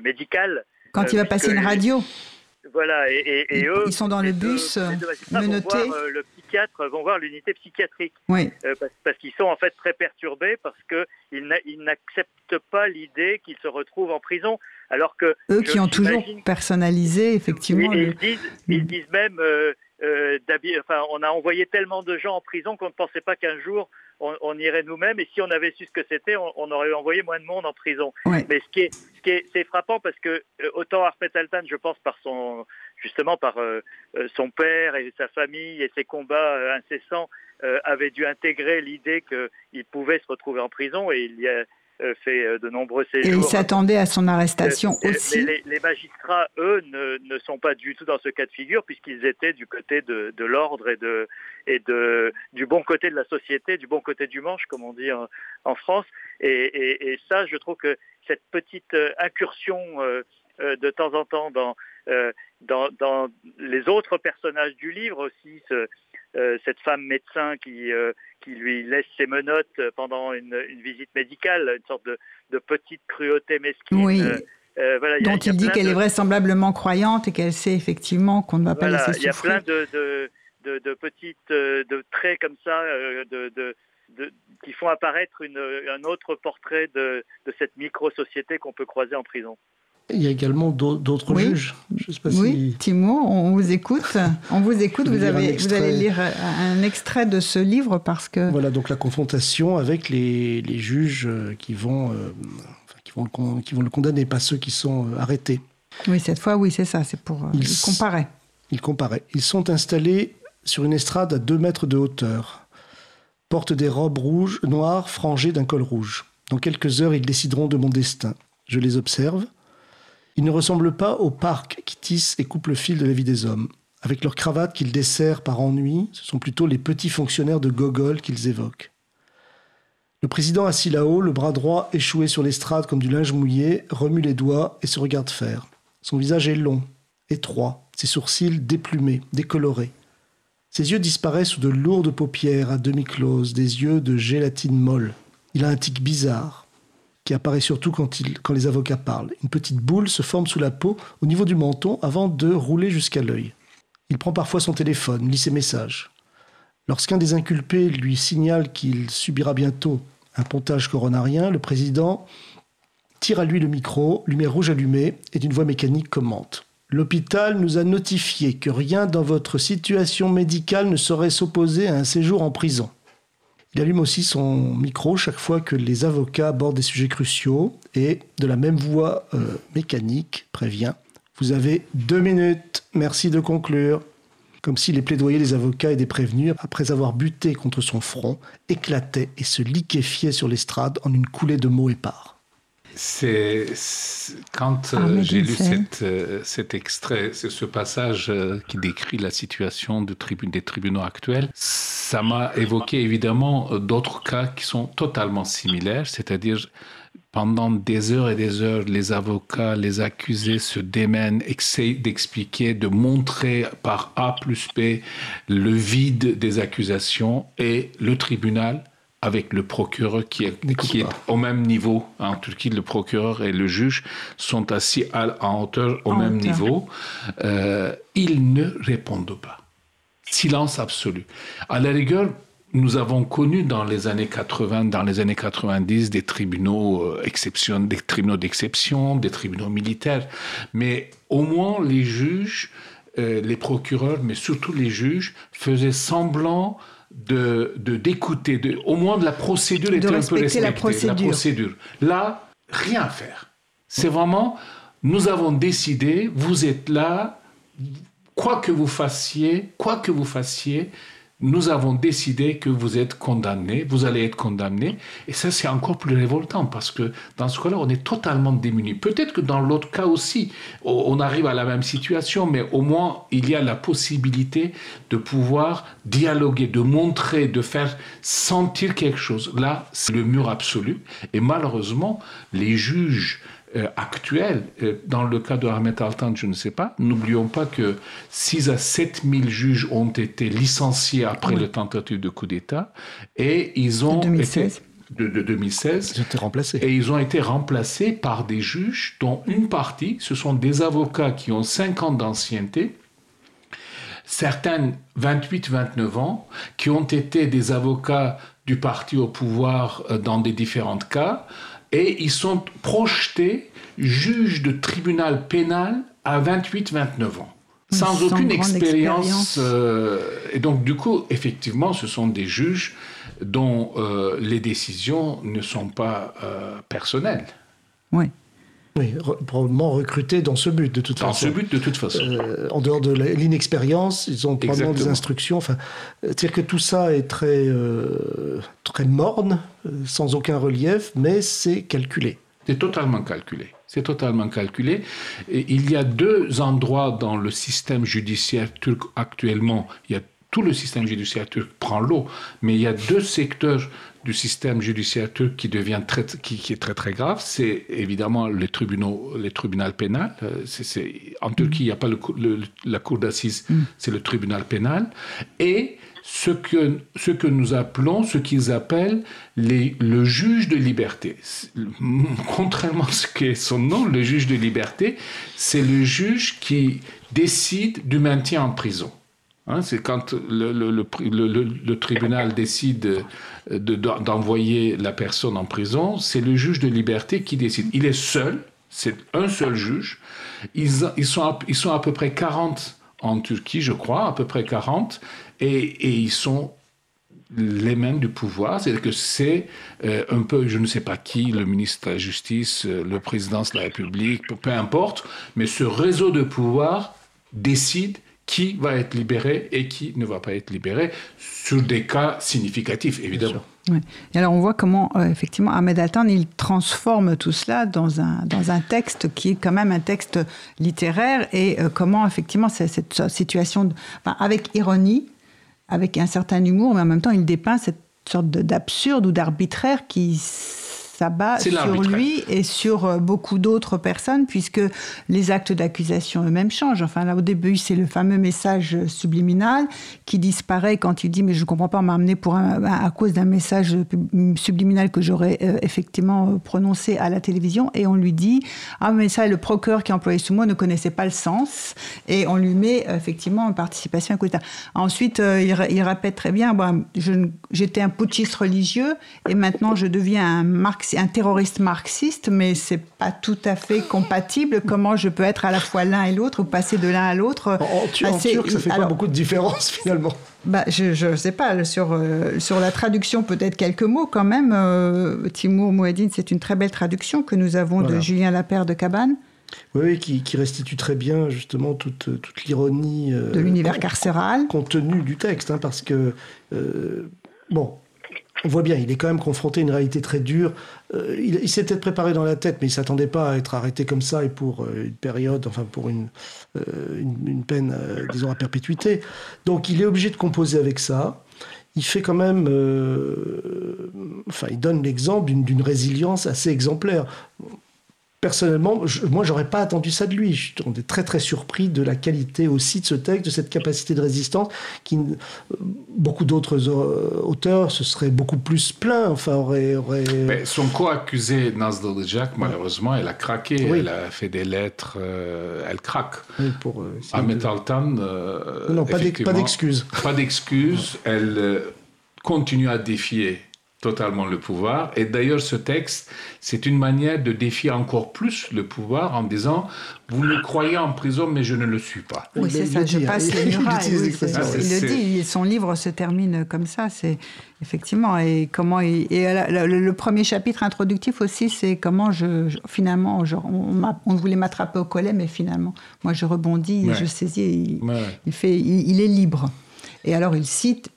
médicale. Quand il va passer une radio voilà, et, eux. Ils sont dans le bus, menottés. Euh, le psychiatre, vont voir l'unité psychiatrique. Oui. Euh, parce, qu'ils sont en fait très perturbés, parce qu'ils n'acceptent pas l'idée qu'ils se retrouvent en prison. Alors que. Eux qui ont toujours personnalisé, effectivement. ils, disent, ils disent même. Euh, enfin, on a envoyé tellement de gens en prison qu'on ne pensait pas qu'un jour on, irait nous-mêmes. Et si on avait su ce que c'était, on, aurait envoyé moins de monde en prison. Mais ce qui est, ce qui est, c'est frappant parce que euh, autant Arpet Altan, je pense par son justement par son père et sa famille et ses combats incessants, avait dû intégrer l'idée qu'il pouvait se retrouver en prison et il y a euh, fait euh, de nombreux séjours. Et il s'attendait à son arrestation euh, aussi. Les, les, magistrats, eux, ne, ne, sont pas du tout dans ce cas de figure puisqu'ils étaient du côté de, de l'ordre et, de, et de, du bon côté de la société, du bon côté du manche, comme on dit en, en France. Et, et, et, ça, je trouve que cette petite incursion euh, de temps en temps dans, euh, dans, dans, les autres personnages du livre aussi, ce, euh, cette femme médecin qui, euh, qui lui laisse ses menottes pendant une, une, visite médicale, une sorte de, de petite cruauté mesquine. Oui. Euh, voilà, dont il dit qu'elle de... est vraisemblablement croyante et qu'elle sait effectivement qu'on ne va pas voilà, laisser souffrir. Il y a plein de, de, petites de traits comme ça de, de, qui font apparaître une, un autre portrait de, de cette micro-société qu'on peut croiser en prison. Il y a également d'autres oui. juges. Je sais pas oui, si... Timo, on vous écoute. On vous écoute. Vous, avez, vous, allez lire un extrait de ce livre parce que. Voilà, donc la confrontation avec les, les juges qui vont, euh, qui, vont le, qui vont le condamner, pas ceux qui sont euh, arrêtés. Oui, cette fois, oui, c'est ça. C'est pour. Euh, ils, comparaient. Ils comparaient. Ils sont installés sur une estrade à 2 mètres de hauteur. Portent des robes rouges, noires, frangées d'un col rouge. Dans quelques heures, ils décideront de mon destin. Je les observe. Ils ne ressemblent pas aux parcs qui tissent et coupent le fil de la vie des hommes. Avec leurs cravates qu'ils desserrent par ennui, ce sont plutôt les petits fonctionnaires de Gogol qu'ils évoquent. Le président assis là-haut, le bras droit échoué sur l'estrade comme du linge mouillé, remue les doigts et se regarde faire. Son visage est long, étroit, ses sourcils déplumés, décolorés. Ses yeux disparaissent sous de lourdes paupières à demi closes, des yeux de gélatine molle. Il a un tic bizarre, qui apparaît surtout quand, les avocats parlent. Une petite boule se forme sous la peau au niveau du menton avant de rouler jusqu'à l'œil. Il prend parfois son téléphone, lit ses messages. Lorsqu'un des inculpés lui signale qu'il subira bientôt un pontage coronarien, le président tire à lui le micro, lumière rouge allumée, et d'une voix mécanique commente. L'hôpital nous a notifié que rien dans votre situation médicale ne saurait s'opposer à un séjour en prison. Il allume aussi son micro chaque fois que les avocats abordent des sujets cruciaux et, de la même voix euh, mécanique, prévient Vous avez deux minutes, merci de conclure. Comme si les plaidoyers des avocats et des prévenus, après avoir buté contre son front, éclataient et se liquéfiaient sur l'estrade en une coulée de mots épars. C'est quand euh, j'ai lu cette, euh, cet extrait, c'est ce passage euh, qui décrit la situation de tribu, des tribunaux actuels. Ça m'a évoqué évidemment d'autres cas qui sont totalement similaires, c'est-à-dire pendant des heures et des heures, les avocats, les accusés se démènent, essayent d'expliquer, de montrer par A plus B le vide des accusations et le tribunal avec le procureur qui est, qui est au même niveau. En Turquie, le procureur et le juge sont assis à, en hauteur au En même hauteur. niveau. Euh, ils ne répondent pas. Silence absolu. À la rigueur, nous avons connu dans les années 80, dans les années 90, des tribunaux euh, exception, des tribunaux d'exception, des tribunaux militaires. Mais au moins, les juges, euh, les procureurs, mais surtout les juges, faisaient semblant de de- d'écouter, de, au moins de la procédure était un peu respecter la respectée, procédure. procédure. Là, rien à faire. C'est vraiment, nous avons décidé, vous êtes là, quoi que vous fassiez, quoi que vous fassiez, nous avons décidé que vous êtes condamné, vous allez être condamné. Et ça, c'est encore plus révoltant parce que dans ce cas-là, on est totalement démuni. Peut-être que dans l'autre cas aussi, on arrive à la même situation, mais au moins, il y a la possibilité de pouvoir dialoguer, de montrer, de faire sentir quelque chose. Là, c'est le mur absolu. Et malheureusement, les juges euh, actuels, euh, dans le cas de Ahmed Altan, je ne sais pas, n'oublions pas que 6 à 7 000 juges ont été licenciés après Oui. le tentative de coup d'État et ils ont De 2016. été de, de 2016 Ils ont été remplacés. et ils ont été remplacés par des juges dont une partie, ce sont des avocats qui ont 5 ans d'ancienneté, certains 28-29 ans, qui ont été des avocats du parti au pouvoir euh, dans des différents cas, et ils sont projetés juges de tribunal pénal à 28-29 ans. Sans, Sans aucune expérience. euh, et donc, du coup, effectivement, ce sont des juges dont euh, les décisions ne sont pas euh, personnelles. Oui. Oui, probablement recrutés dans ce but, de toute façon. Dans ce but, de toute façon. Euh, en dehors de l'inexpérience, ils ont probablement des instructions. Enfin, c'est-à-dire que tout ça est très, euh, très morne, euh, sans aucun relief, mais c'est calculé. C'est totalement calculé. C'est totalement calculé. Et il y a deux endroits dans le système judiciaire turc actuellement. Il y a tout le système judiciaire turc prend l'eau, mais il y a deux secteurs du système judiciaire turc qui devient très, qui, est très très grave, c'est évidemment les tribunaux, les tribunaux pénals. Euh, c'est, en Turquie, il n'y a pas le, la cour d'assises, mm. c'est le tribunal pénal. Et ce que, ce que nous appelons, ce qu'ils appellent les, le juge de liberté. Contrairement à ce qu'est son nom, le juge de liberté, c'est le juge qui décide du maintien en prison. Hein, c'est quand le, tribunal décide d'envoyer la personne en prison, c'est le juge de liberté qui décide. Il est seul, c'est un seul juge. Ils, sont, à peu près 40 en Turquie, je crois, à peu près 40, et, et ils sont les mains du pouvoir, c'est-à-dire que c'est euh, un peu, je ne sais pas qui, le ministre de la Justice, euh, le président de la République, peu importe, mais ce réseau de pouvoir décide qui va être libéré et qui ne va pas être libéré, sur des cas significatifs, évidemment. Et alors on voit comment, euh, effectivement, Ahmed Altan, il transforme tout cela dans un, dans un texte qui est quand même un texte littéraire et euh, comment, effectivement, cette situation, avec ironie, avec un certain humour, mais en même temps, il dépeint cette sorte d'absurde ou d'arbitraire qui s'abat sur lui et sur euh, beaucoup d'autres personnes, puisque les actes d'accusation eux-mêmes changent. Enfin, là, au début, c'est le fameux message subliminal qui disparaît quand il dit Mais je ne comprends pas, on m'a amené pour à cause d'un message subliminal que j'aurais euh, effectivement euh, prononcé à la télévision. Et on lui dit Ah, mais ça, le procureur qui employait ce mot ne connaissait pas le sens. Et on lui met effectivement une participation à. Ensuite, il, il, répète très bien J'étais un putschiste religieux et maintenant je deviens un marxiste un terroriste marxiste, mais c'est pas tout à fait compatible. Comment je peux être à la fois l'un et l'autre ou passer de l'un à l'autre En, turc, ça fait pas beaucoup de différence finalement. Bah, je ne sais pas, sur, euh, sur la traduction, peut-être quelques mots quand même. Euh, Timur Mouedine, c'est une très belle traduction que nous avons de Julien Lapère de Cabane. Oui, qui, qui, restitue très bien justement toute, toute l'ironie euh, de l'univers carcéral, contenu du texte, hein, parce que bon, on voit bien, il est quand même confronté à une réalité très dure. Euh, il, peut-être préparé dans la tête, mais il s'attendait pas à être arrêté comme ça et pour euh, une période, enfin pour une, euh, une, peine, disons, à perpétuité. Donc il est obligé de composer avec ça. Il fait quand même, enfin, il donne l'exemple d'une résilience assez exemplaire personnellement, je, moi, j'aurais pas attendu ça de lui. Je suis très très surpris de la qualité aussi de ce texte, de cette capacité de résistance. Qui, beaucoup d'autres auteurs se seraient beaucoup plus plaints. Enfin, aurait. Mais son co-accusé Jack, malheureusement, elle a craqué. Elle a fait des lettres. Euh, elle craque. Oui, pour. Euh. Euh, non, pas d'excuses. Pas d'excuses. elle continue à défier totalement le pouvoir. Et d'ailleurs, ce texte, c'est une manière de défier encore plus le pouvoir en disant Vous le croyez en prison, mais je ne le suis pas. Oui, c'est ça, je passe les murailles. il le dit, son livre se termine comme ça. C'est effectivement. Et, comment et le, premier chapitre introductif aussi, c'est comment je, finalement, on, voulait m'attraper au collet, mais finalement, moi, je rebondis, je saisis. Il, fait, il est libre. Et alors, il cite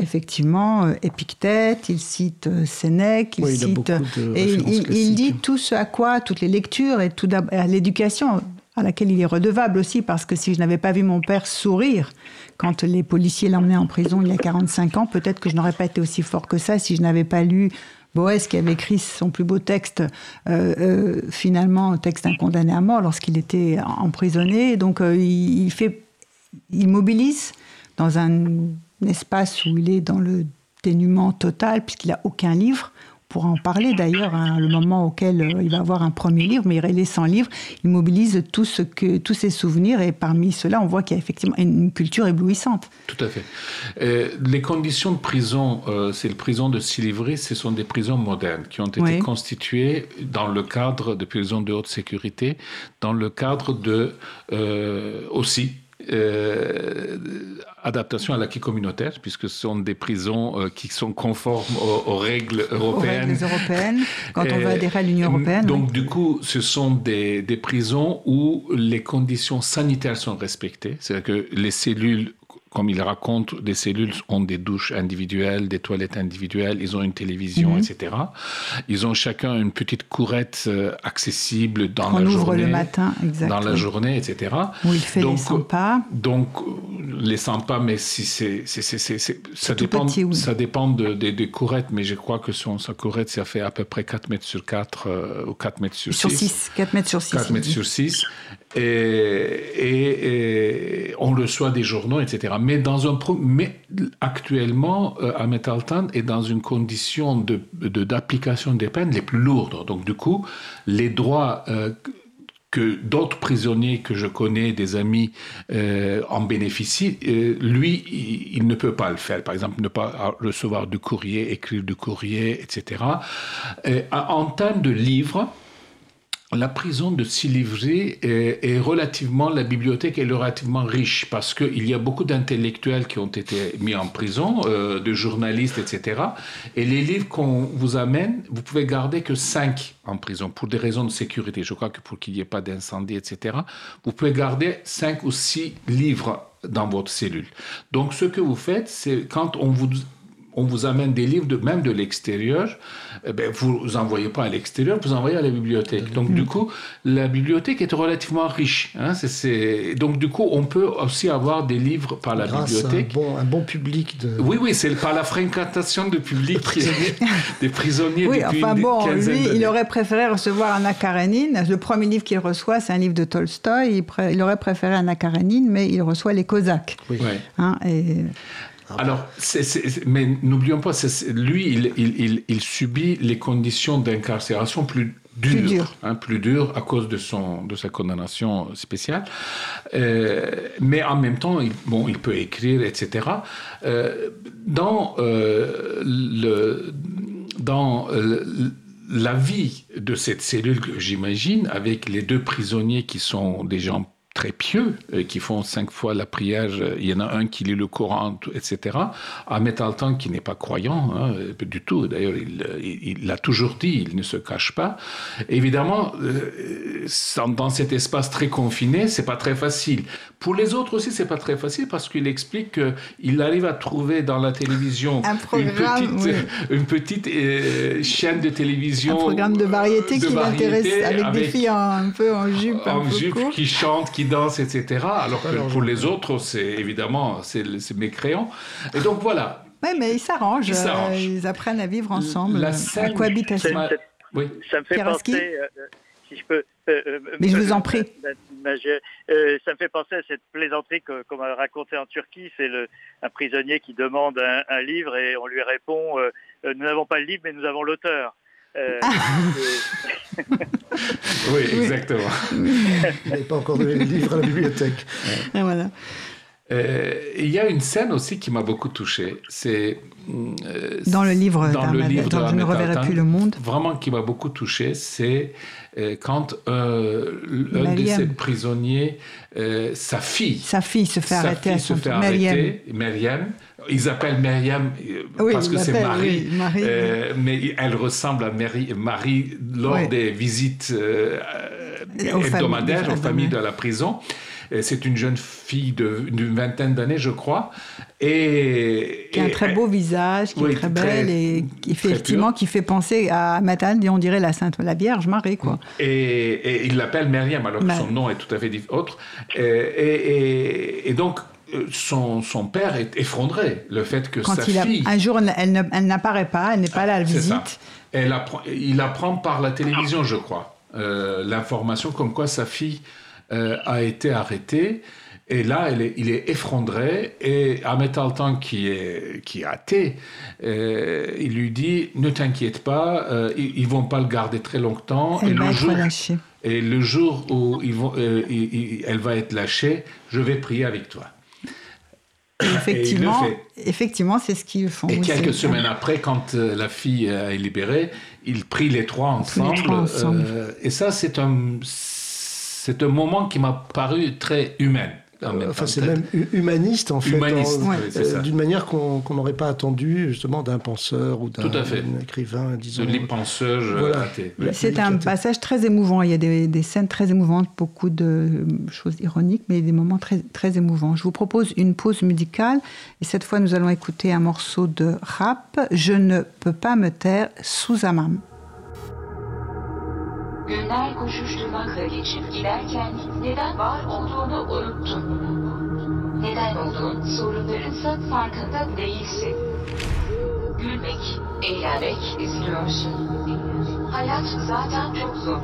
effectivement euh, Épictète, il cite euh, Sénèque, il cite et il, dit tout ce à quoi toutes les lectures et tout à l'éducation à laquelle il est redevable aussi parce que si je n'avais pas vu mon père sourire quand les policiers l'emmenaient en prison il y a 45 ans, peut-être que je n'aurais pas été aussi fort que ça si je n'avais pas lu Boès qui avait écrit son plus beau texte, euh, euh, finalement, texte d'un condamné à mort lorsqu'il était emprisonné. Donc il, il, fait, il mobilise dans un espace où il est dans le dénuement total, puisqu'il n'a aucun livre. On pourra en parler d'ailleurs, hein, le moment auquel euh, il va avoir un premier livre, mais il est sans livre. Il mobilise tout ce que, tous ses souvenirs et parmi ceux-là, on voit qu'il y a effectivement une culture éblouissante. Tout à fait. les conditions de prison, euh, c'est le prison de Silivri, ce sont des prisons modernes qui ont été constituées dans le cadre de prisons de haute sécurité, dans le cadre de euh, aussi euh, adaptation à l'acquis communautaire, puisque ce sont des prisons euh, qui sont conformes aux, règles européennes. Aux règles européennes, quand on veut adhérer à l'Union européenne. Donc, du coup, ce sont des, des prisons où les conditions sanitaires sont respectées. C'est-à-dire que les cellules comme il raconte, des cellules ont des douches individuelles, des toilettes individuelles, ils ont une télévision, mhm. etc. Ils ont chacun une petite courette euh, accessible dans la ouvre journée. le matin, exactement. Dans la journée, etc. Où il fait donc, les 100 pas. Donc, les 100 pas, mais si c'est, ça, dépend, ça dépend de, des courettes, mais je crois que son, sa courette, ça fait à peu près 4 mètres sur 4 euh, ou 4 mètres sur 6. Sur 6, 4 mètres sur 6. 4 mètres sur 6. Et, et, on reçoit des journaux, etc. Mais, actuellement, euh, Ahmed Altan est dans une condition de, d'application des peines les plus lourdes. Donc, du coup, les droits euh, que d'autres prisonniers que je connais, des amis, euh, en bénéficient, euh, lui, il, ne peut pas le faire. Par exemple, ne pas recevoir du courrier, écrire du courrier, etc. Et, en termes de livres, la prison de Silivri est, relativement, la bibliothèque est relativement riche parce qu'il y a beaucoup d'intellectuels qui ont été mis en prison, euh, de journalistes, etc. Et les livres qu'on vous amène, vous pouvez garder que cinq en prison pour des raisons de sécurité. Je crois que pour qu'il n'y ait pas d'incendie, etc. Vous pouvez garder cinq ou six livres dans votre cellule. Donc ce que vous faites, c'est quand on vous on vous amène des livres, de, même de l'extérieur, eh ben, vous ne envoyez pas à l'extérieur, vous envoyez à la bibliothèque. Donc, du coup, la bibliothèque est relativement riche. Hein, Donc, du coup, on peut aussi avoir des livres par la bibliothèque. À un, bon, un bon public. De... Oui, oui, c'est par la fréquentation de public des prisonniers. oui, enfin bon, lui, il aurait préféré recevoir Anna Karenine. Le premier livre qu'il reçoit, c'est un livre de Tolstoï. Il, aurait préféré Anna Karenine, mais il reçoit les Cosaques. Oui. Hein, et... Ah Alors, mais n'oublions pas, lui, il, subit les conditions d'incarcération plus dures, plus dures, hein, à cause de, son, de sa condamnation spéciale. Euh, mais en même temps, il, bon, il peut écrire, etc. Euh, dans euh, le, dans la vie de cette cellule, j'imagine, avec les deux prisonniers qui sont des gens très pieux, euh, qui font cinq fois la prière. Il y en a un qui lit le Coran, etc. Ahmed Altan, qui n'est pas croyant hein, du tout, d'ailleurs, il l'a toujours dit, il ne se cache pas. Évidemment, euh, dans cet espace très confiné, c'est pas très facile. Pour les autres aussi, c'est pas très facile parce qu'il explique qu'il arrive à trouver dans la télévision une petite, une petite euh, chaîne de télévision. Un programme de variété qui l'intéresse avec, des filles un peu en jupe. En jupe, qui chantent, qui dansent, etc. Alors que pour les autres, c'est évidemment, c'est mécréant. Et donc voilà. Oui, mais ils s'arrangent. Ils, ils, apprennent à vivre ensemble, la scène, à cohabiter. Oui. Ça me fait penser, euh, si je peux. Euh, mais je vous en prie. Euh, ça me fait penser à cette plaisanterie qu'on m'a racontée en Turquie. C'est un prisonnier qui demande un, livre et on lui répond euh, Nous n'avons pas le livre, mais nous avons l'auteur. Euh, oui, exactement. Il n'avait pas encore donné le livre à la bibliothèque. voilà. il y a une scène aussi qui m'a beaucoup touché. C'est dans le livre dans le livre Je ne reverrai plus le monde. Vraiment, qui m'a beaucoup touché, c'est quand euh, l'un de ses prisonniers, euh, sa fille, sa fille se fait arrêter, fille se fait arrêter, Myriam. Ils appellent Myriam euh, parce que c'est Marie, mais elle ressemble à Marie, Marie lors des visites hebdomadaires aux familles de la prison. C'est une jeune fille d'une vingtaine d'années, je crois. Et, qui a un très beau visage, qui est très belle et qui effectivement qui fait penser à Matane, on dirait la Sainte, la Vierge Marie, quoi. Et, il l'appelle Myriam, alors que son nom est tout à fait autre. Et, donc, euh, son, son, père est effondré, le fait que sa fille... un jour, elle, elle n'apparaît pas, elle n'est pas là à la visite. Elle apprend, il apprend par la télévision, je crois, euh, l'information comme quoi sa fille euh, a été arrêté. Et là, il est effondré. Et Ahmed Altan, qui est, qui est athée, euh, il lui dit Ne t'inquiète pas, euh, ils ne vont pas le garder très longtemps. Elle et, va le être jour, lâchée. et le jour où ils vont, elle va être lâchée, je vais prier avec toi. Effectivement, effectivement, c'est ce qu'ils font. Et quelques semaines après, quand la fille est libérée, ils prient les trois ensemble. Les trois ensemble. et ça, c'est un c'est un moment qui m'a paru très humain enfin, c'est même humaniste en fait, d'une manière qu'on n'aurait pas attendu justement d'un penseur ou d'un écrivain, disons. De l'épenseur voilà. C'est un passage très émouvant. Il y a des, des, scènes très émouvantes, beaucoup de choses ironiques, mais des moments très, très émouvants. Je vous propose une pause musicale et cette fois nous allons écouter un morceau de rap. Je ne peux pas me taire sous Amam. Günler koşuşturmakla geçip giderken neden var olduğunu unuttun. Neden olduğun sorunlarınsa farkında değilsin. Gülmek, eğlenmek istiyorsun. Hayat zaten çok zor.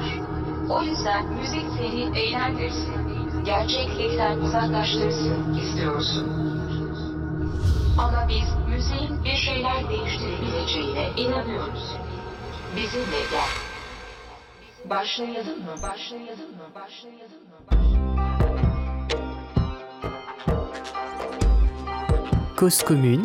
O yüzden müzik seni eğlendirsin. Gerçeklikten uzaklaştırsın istiyorsun. Ama biz müziğin bir şeyler değiştirebileceğine inanıyoruz. Bizimle gel. Başlayalım mı? Başlayalım mı? Başlayalım mı? Cause commune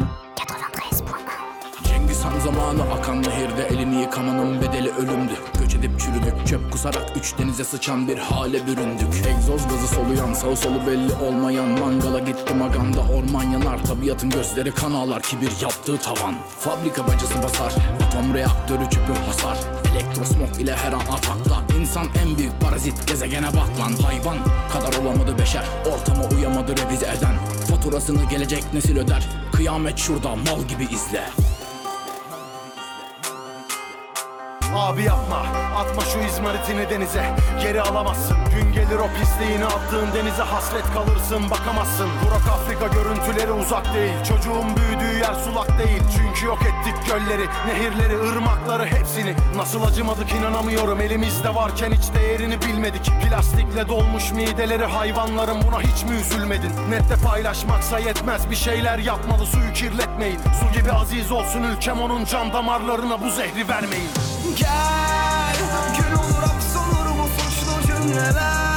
Cengiz Han zamanı akan nehirde elini yıkamanın bedeli ölümdü. Göç edip çürüdük çöp kusarak üç denize sıçan bir hale büründük. Egzoz gazı soluyan sağ solu belli olmayan Mangala gitti maganda orman yanar Tabiatın gözleri kan ağlar. Kibir yaptığı tavan Fabrika bacası basar. Atom reaktörü çöpü hasar Elektrosmog ile her an atakta İnsan en büyük parazit gezegene bak lan Hayvan kadar olamadı beşer. Ortama uyamadı revize eden. Faturasını gelecek nesil öder. Kıyamet şurada mal gibi izle Abi yapma. Atma şu izmaritini denize. Geri alamazsın. Gün gelir o pisliğini attığın denize hasret kalırsın bakamazsın. Burak Afrika görüntüleri uzak değil. Çocuğun büyüdüğü yer sulak değil. Çünkü yok ettik gölleri nehirleri ırmakları hepsini. Nasıl acımadık inanamıyorum. Elimizde varken hiç değerini bilmedik. Plastikle dolmuş mideleri hayvanların buna hiç mi üzülmedin? Nette paylaşmaksa yetmez. Bir şeyler yapmalı suyu kirletmeyin. Su gibi aziz olsun ülkem onun can damarlarına bu zehri vermeyin Gel Gün olur hapsolur bu suçlu cümleler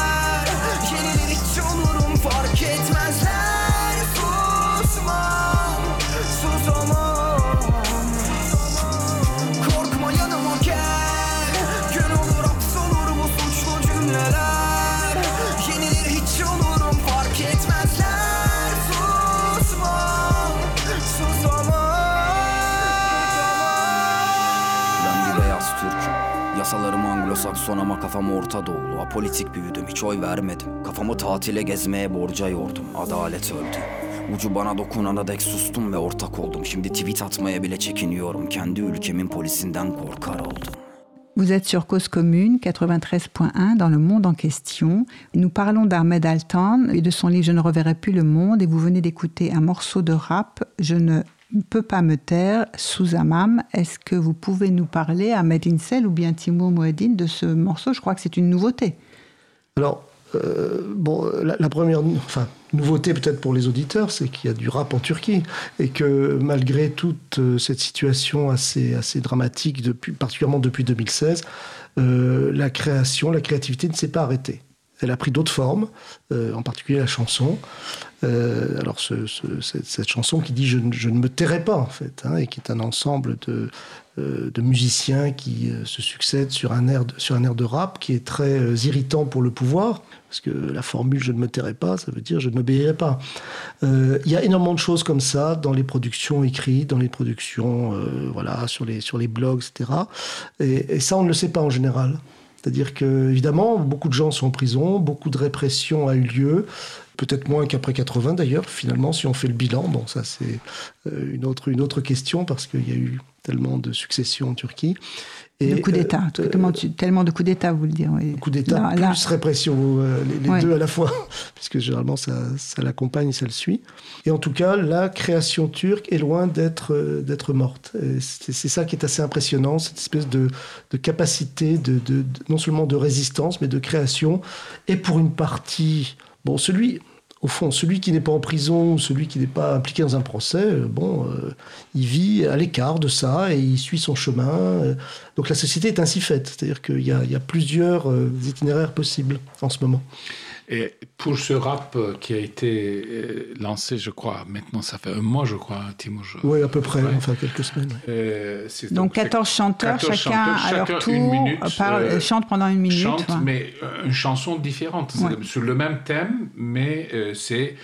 Anglo-Sakson ama kafam Orta Doğulu Apolitik büyüdüm hiç oy vermedim. Kafamı tatile gezmeye borca yordum. Adalet öldü. Ucu bana dokunana dek sustum ve ortak oldum. Şimdi tweet atmaya bile çekiniyorum. Kendi ülkemin polisinden korkar oldum. Vous êtes sur Cause Commune 93.1 dans le monde en question. Nous parlons d'Ahmed Altan et de son livre Je ne reverrai plus le monde et vous venez d'écouter un morceau de rap. Je ne ne peut pas me taire sous Amam. Est-ce que vous pouvez nous parler, Ahmed Insel ou bien Timo Mouedine, de ce morceau? Je crois que c'est une nouveauté. Alors, euh, bon, la, première enfin, nouveauté peut-être pour les auditeurs, c'est qu'il y a du rap en Turquie et que malgré toute euh, cette situation assez, assez dramatique, particulièrement depuis 2016, euh, la création, la créativité ne s'est pas arrêtée. Elle a pris d'autres formes, en particulier la chanson. Euh, alors cette, chanson qui dit je, ne me tairai pas en fait, hein, et qui est un ensemble de, euh, musiciens qui euh, se succèdent sur un, air de, rap qui est très irritant pour le pouvoir, parce que la formule je ne me tairai pas, ça veut dire je ne m'obéirai pas. Il y a énormément de choses comme ça dans les productions écrites, dans les productions voilà, sur, les, blogs, etc. Et, et ça, on ne le sait pas en général. C'est-à-dire que, évidemment, beaucoup de gens sont en prison, beaucoup de répression a eu lieu. Peut-être moins qu'après 80 d'ailleurs, finalement, si on fait le bilan. Bon, ça c'est euh, une autre, une autre question parce qu'il y a eu tellement de successions en Turquie. Et, de coups d'État, euh, tellement, tellement, de coups d'État, vous le dire. Oui. Coups d'État plus répression, euh, les, deux à la fois, puisque généralement ça, ça l'accompagne, ça le suit. Et en tout cas, la création turque est loin d'être d'être morte. C'est ça qui est assez impressionnant, cette espèce de, de capacité de, de, non seulement de résistance, mais de création, et pour une partie Bon, celui, au fond, celui qui n'est pas en prison, celui qui n'est pas impliqué dans un procès, euh, bon, euh, il vit à l'écart de ça et il suit son chemin. Euh. Donc la société est ainsi faite, c'est-à-dire qu'il y, a plusieurs itinéraires possibles en ce moment. Et pour ce rap qui a été euh, lancé, je crois, maintenant ça fait un mois, je crois, Timo. Oui, à peu près, enfin quelques semaines. Euh, donc, 14 chanteurs, chacun à leur tour minute, parle, chante pendant une minute. Chante, mais une chanson différente, sur le même thème, mais c'est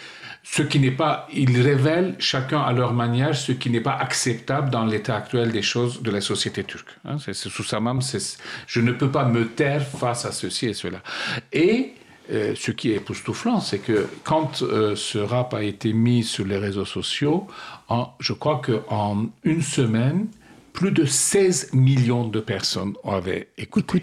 ce qui n'est pas, ils révèlent chacun à leur manière ce qui n'est pas acceptable dans l'état actuel des choses de la société turque. Hein. c'est, sous sa main, je ne peux pas me taire face à ceci et cela. Et euh, ce qui est époustouflant, c'est que quand euh, ce rap a été mis sur les réseaux sociaux, en, je crois qu'en une semaine, plus de 16 millions de personnes avaient écouté.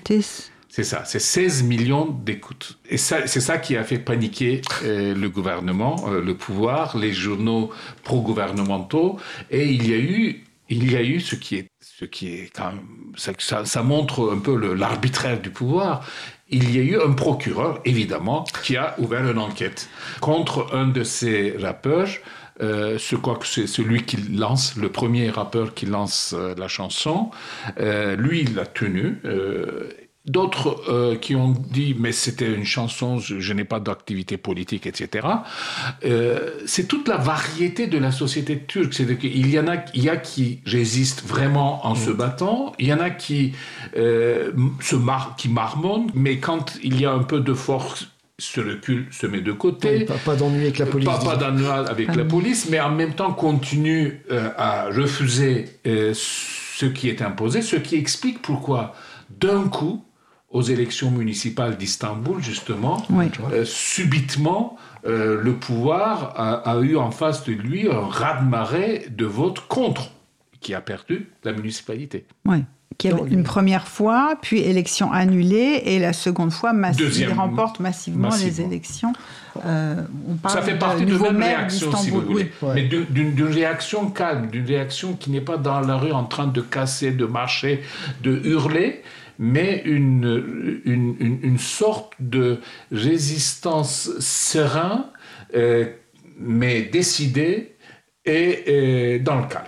c'est ça, c'est 16 millions d'écoutes. Et c'est ça qui a fait paniquer euh, le gouvernement, le pouvoir, les journaux pro-gouvernementaux. Et il y a eu, il y a eu ce qui est, ce qui est quand même, ça, ça montre un peu l'arbitraire du pouvoir. Il y a eu un procureur, évidemment, qui a ouvert une enquête contre un de ces rappeurs. Euh, je crois que c'est celui qui lance, le premier rappeur qui lance euh, la chanson. Euh, lui, il l'a tenu. D'autres euh, qui ont dit mais c'était une chanson, je, n'ai pas d'activité politique, etc. Euh, c'est toute la variété de la société turque. C'est qu'il y en a, il y a qui résistent vraiment en se mm. battant, il y en a qui euh, se mar qui marmonnent, mais quand il y a un peu de force se recule, se met de côté. pas, pas d'ennui avec la police. Pas, pas d'ennui avec la police, mais en même temps continue euh, à refuser euh, ce qui est imposé, ce qui explique pourquoi d'un coup aux élections municipales d'Istanbul, justement, euh, subitement, euh, le pouvoir a, eu en face de lui un raz-de-marée de votes contre, qui a perdu la municipalité. Oui. Une première fois, puis élection annulée, et la seconde fois, il remporte massivement, les élections. Euh, Ça fait partie de la même réaction, si vous voulez. Mais d'une réaction calme, d'une réaction qui n'est pas dans la rue en train de casser, de marcher, de hurler, mais une, une, une, sorte de résistance sereine, euh, mais décidée et, dans le calme.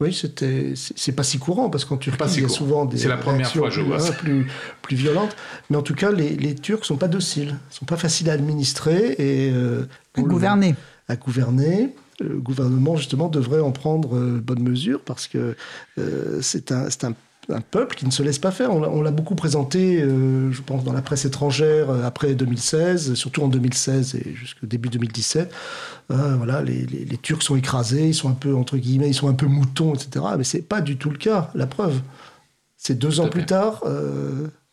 Oui, c'était, c'est pas si courant parce qu'en Turquie, il y a souvent des c'est la première fois, je vois plus, plus violentes. Mais en tout cas, les, les Turcs sont pas dociles, sont pas faciles à administrer et euh, à gouverner. à gouverner le gouvernement justement devrait en prendre euh, bonne mesure parce que c'est un, un un peuple qui ne se laisse pas faire. On l'a beaucoup présenté, euh, je pense, dans la presse étrangère euh, après 2016, surtout en 2016 et jusqu'au début 2017. Euh, voilà, les, Turcs sont écrasés, ils sont un peu, entre guillemets, ils sont un peu moutons, etc. Mais c'est pas du tout le cas, la preuve. C'est deux ans plus tard,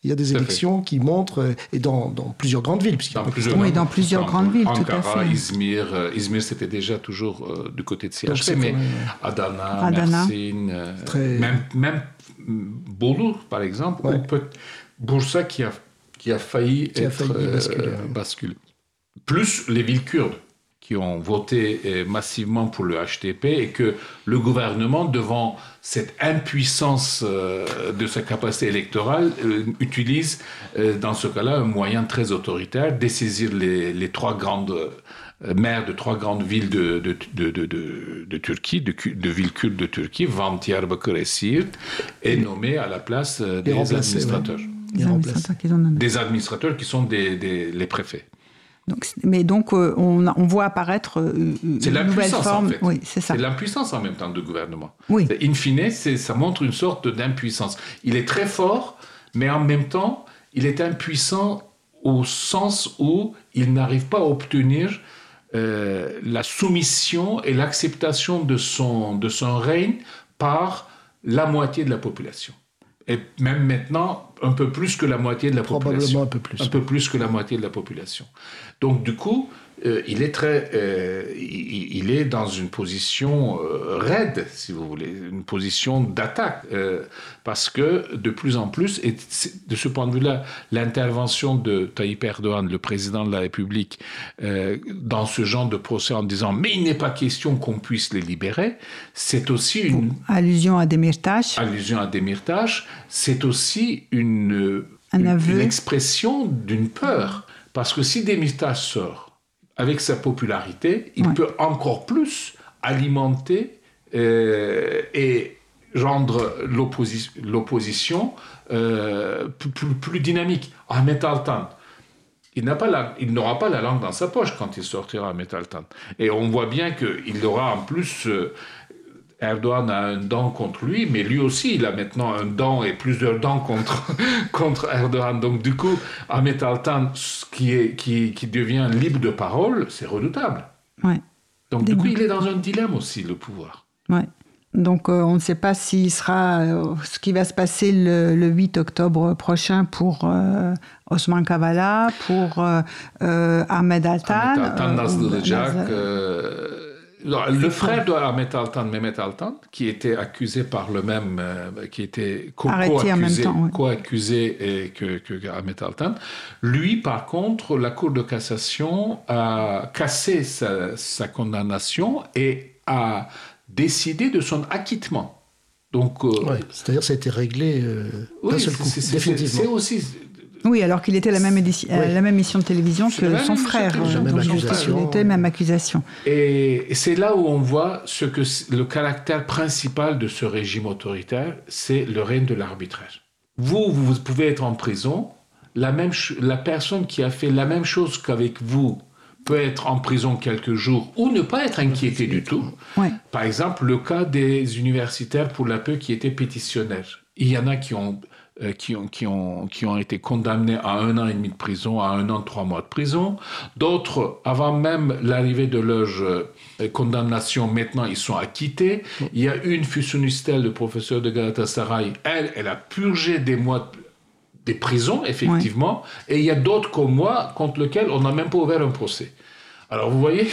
il y a des élections qui montrent, et dans, plusieurs grandes villes. Dans plusieurs, oui, dans plusieurs grandes villes, tout à fait. Izmir, Izmir c'était déjà toujours du côté de CHP, mais Adana, Adana. même, même Bolu, par exemple, ou peut Bursa qui a, qui a failli être euh, basculé. Plus les villes kurdes qui ont voté euh, massivement pour le HTP et que le gouvernement, devant cette impuissance euh, de sa capacité électorale, utilise dans ce cas-là un moyen très autoritaire, dessaisir les, les trois grandes maire de trois grandes villes de, de, de, de Turquie, de, villes cultes de Turquie, Van, Diyarbakır et Siirt, est nommé à la place euh, des administrateurs. Des administrateurs, qui sont des, les préfets. Donc, mais donc, euh, on, on, voit apparaître une nouvelle forme. En fait. Oui, c'est ça. C'est l'impuissance en même temps du gouvernement. Oui. In fine, ça montre une sorte d'impuissance. Il est très fort, mais en même temps, il est impuissant au sens où il n'arrive pas à obtenir euh, la soumission et l'acceptation de son, de son règne par la moitié de la population. Et même maintenant, un peu plus que la moitié de la population. un peu plus. Un peu plus que la moitié de la population. Donc, du coup, euh, il est très, euh, il, est dans une position euh, raide, si vous voulez, une position d'attaque, parce que de plus en plus, et de ce point de vue-là, l'intervention de Tayyip Erdogan, le président de la République, dans ce genre de procès en disant mais il n'est pas question qu'on puisse les libérer, c'est aussi une allusion à Demirtas. Allusion à Demirtas, c'est aussi une, une, une expression d'une peur, parce que si Demirtas sort avec sa popularité, il peut encore plus alimenter euh, et rendre l'opposition euh, plus, plus, dynamique. Ahmet Altan, il pas n'aura pas la langue dans sa poche quand il sortira à Metaltan. Et on voit bien qu'il aura en plus euh, Erdogan a un dent contre lui, mais lui aussi, il a maintenant un dent et plusieurs dents contre, contre Erdogan. Donc, du coup, Ahmet Altan, qui, est, qui, qui devient libre de parole, c'est redoutable. Ouais. Donc, du coup, il est dans un dilemme aussi, le pouvoir. Ouais. Donc, euh, on ne sait pas s'il sera, euh, ce qui va se passer le, le 8 octobre prochain pour euh, Osman Kavala, pour Ahmed Altan. Ahmet Altan, euh, Le frère de Ahmet Altan, Mehmet Altan, qui était accusé par le même, euh, qui était co- Arrêté en même co-accusé, oui. et que, Ahmet Altan. Lui, par contre, la Cour de cassation a cassé sa, sa condamnation et a décidé de son acquittement. Donc, euh, Ouais, C'est-à-dire ça a été réglé euh, d'un oui, seul c'est- coup, définitivement. c'est aussi Oui, alors qu'il était la même, édition, euh, Oui. la même mission de télévision que son émission frère. euh, même accusation. Il était même accusation. Et c'est là où on voit ce que le caractère principal de ce régime autoritaire, c'est le règne de l'arbitraire. Vous, vous pouvez être en prison, la, même la personne qui a fait la même chose qu'avec vous peut être en prison quelques jours ou ne pas être inquiété du tout. Ouais. Par exemple, le cas des universitaires pour la paix qui étaient pétitionnaires. Il y en a qui ont, euh, qui ont, qui ont, qui ont été condamnés à un an et demi de prison, à un an, trois mois de prison. D'autres, avant même l'arrivée de leur euh, condamnation, maintenant, ils sont acquittés. Il y a une Fusunistel, le professeur de Galatasaray, elle, elle a purgé des mois des prisons, effectivement, et il y a d'autres comme moi contre lesquels on n'a même pas ouvert un procès. Alors vous voyez,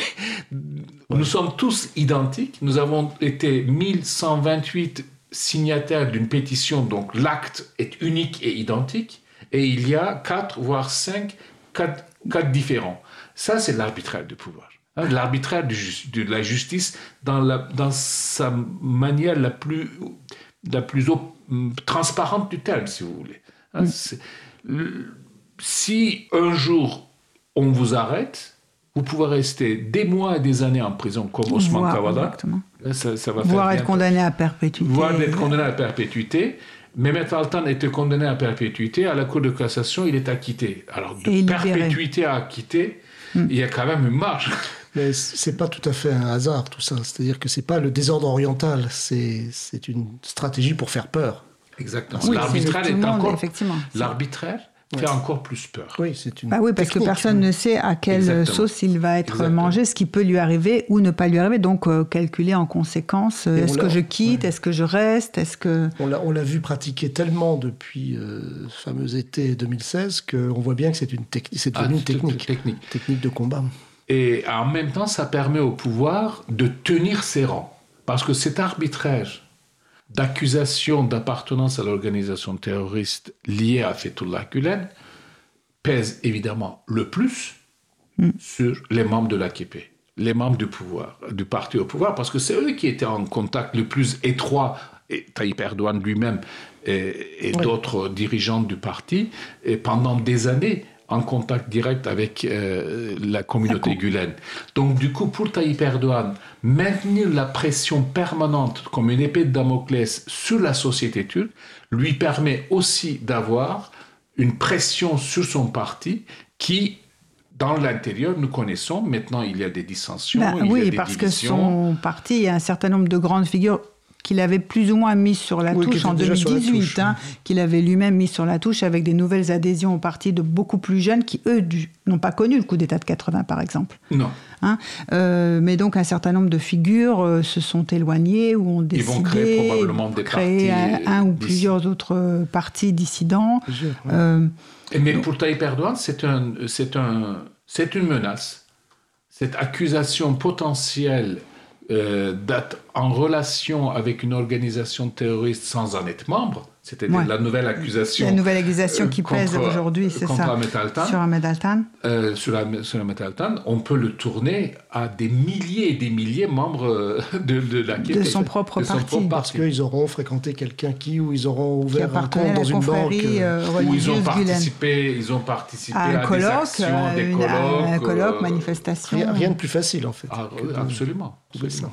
nous sommes tous identiques, nous avons été 1128 signataires d'une pétition, donc l'acte est unique et identique, et il y a quatre, voire cinq cas différents. Ça, c'est l'arbitraire du pouvoir. Hein, L'arbitraire de la justice dans, la, dans sa manière la plus, la plus transparente du terme, si vous voulez. Hein, le- si un jour on vous arrête, vous pouvez rester des mois et des années en prison comme Osman Kavala. exactement. Ça, ça va Voire faire être condamné à perpétuité. voire d'être condamné à perpétuité. Mehmet Altan était condamné à perpétuité. À la Cour de cassation, il est acquitté. Alors, de. Hmm. perpétuité à acquitté, il y a quand même une marge. Mais c'est pas tout à fait un hasard tout ça. C'est-à-dire que c'est pas le désordre oriental, c'est c'est une stratégie pour faire peur. Exactement. Oui, L'arbitraire est monde, encore. effectivement. L'arbitraire fait encore plus peur. Oui, c'est une. Bah oui, parce que personne ne sait à quelle Exactement. sauce il va être Exactement. mangé, ce qui peut lui arriver ou ne pas lui arriver. Donc, euh, calculer en conséquence, euh, est-ce que je quitte, est-ce que je reste, est-ce que... On l'a, on l'a vu pratiquer tellement depuis euh, ce fameux été 2016 qu'on voit bien que c'est une technique, c'est devenu Ah, une technique, technique. technique de combat. Et en même temps, ça permet au pouvoir de tenir ses rangs. Parce que cet arbitraire d'accusation d'appartenance à l'organisation terroriste liée à Fethullah Gulen pèse évidemment le plus sur les membres de l'AKP, les membres du pouvoir, du parti au pouvoir, parce que c'est eux qui étaient en contact le plus étroit, et Tayyip Erdogan lui-même et, et d'autres dirigeants du parti, et pendant des années en contact direct avec euh, la communauté Gulen. Donc du coup, pour Tayyip Erdogan, maintenir la pression permanente comme une épée de Damoclès sur la société turque lui permet aussi d'avoir une pression sur son parti qui, dans l'intérieur, nous connaissons. Maintenant, il y a des dissensions. Bah il y a oui, des parce que son parti, il y a un certain nombre de grandes figures qu'il avait plus ou moins mis sur la Oui, touche en étaient déjà sur la 2018, touche, hein, qu'il avait lui-même mis sur la touche avec des nouvelles adhésions au parti de beaucoup plus jeunes qui, eux, n'ont pas connu le coup d'État de 80, par exemple. Non. Hein. Euh, mais donc un certain nombre de figures euh, se sont éloignées ou ont Ils décidé vont créer probablement des de créer partis, un, un ou plusieurs autres euh, partis dissidents. Plusieurs, ouais. Euh, Et Mais pour Tayyip Erdogan, c'est un, c'est un, c'est une menace. Cette accusation potentielle euh, d'être en relation avec une organisation terroriste sans en être membre, c'est-à-dire Ouais. la nouvelle accusation. la nouvelle accusation euh, qui pèse aujourd'hui, c'est ça, Ahmed Altan. sur Ahmed Altan. euh, sur, la, sur la Metal Tan, on peut le tourner à des milliers et des milliers de membres euh, de, de la De son propre de son parti. propre Parce qu'ils auront fréquenté quelqu'un qui, ou ils auront ouvert un compte dans une banque. euh, où ils ont participé, ils ont participé À à, un des colloque, actions, à des une- colloques. à un colloque, euh, manifestation. rien, rien de plus facile en fait. ah, absolument. ça.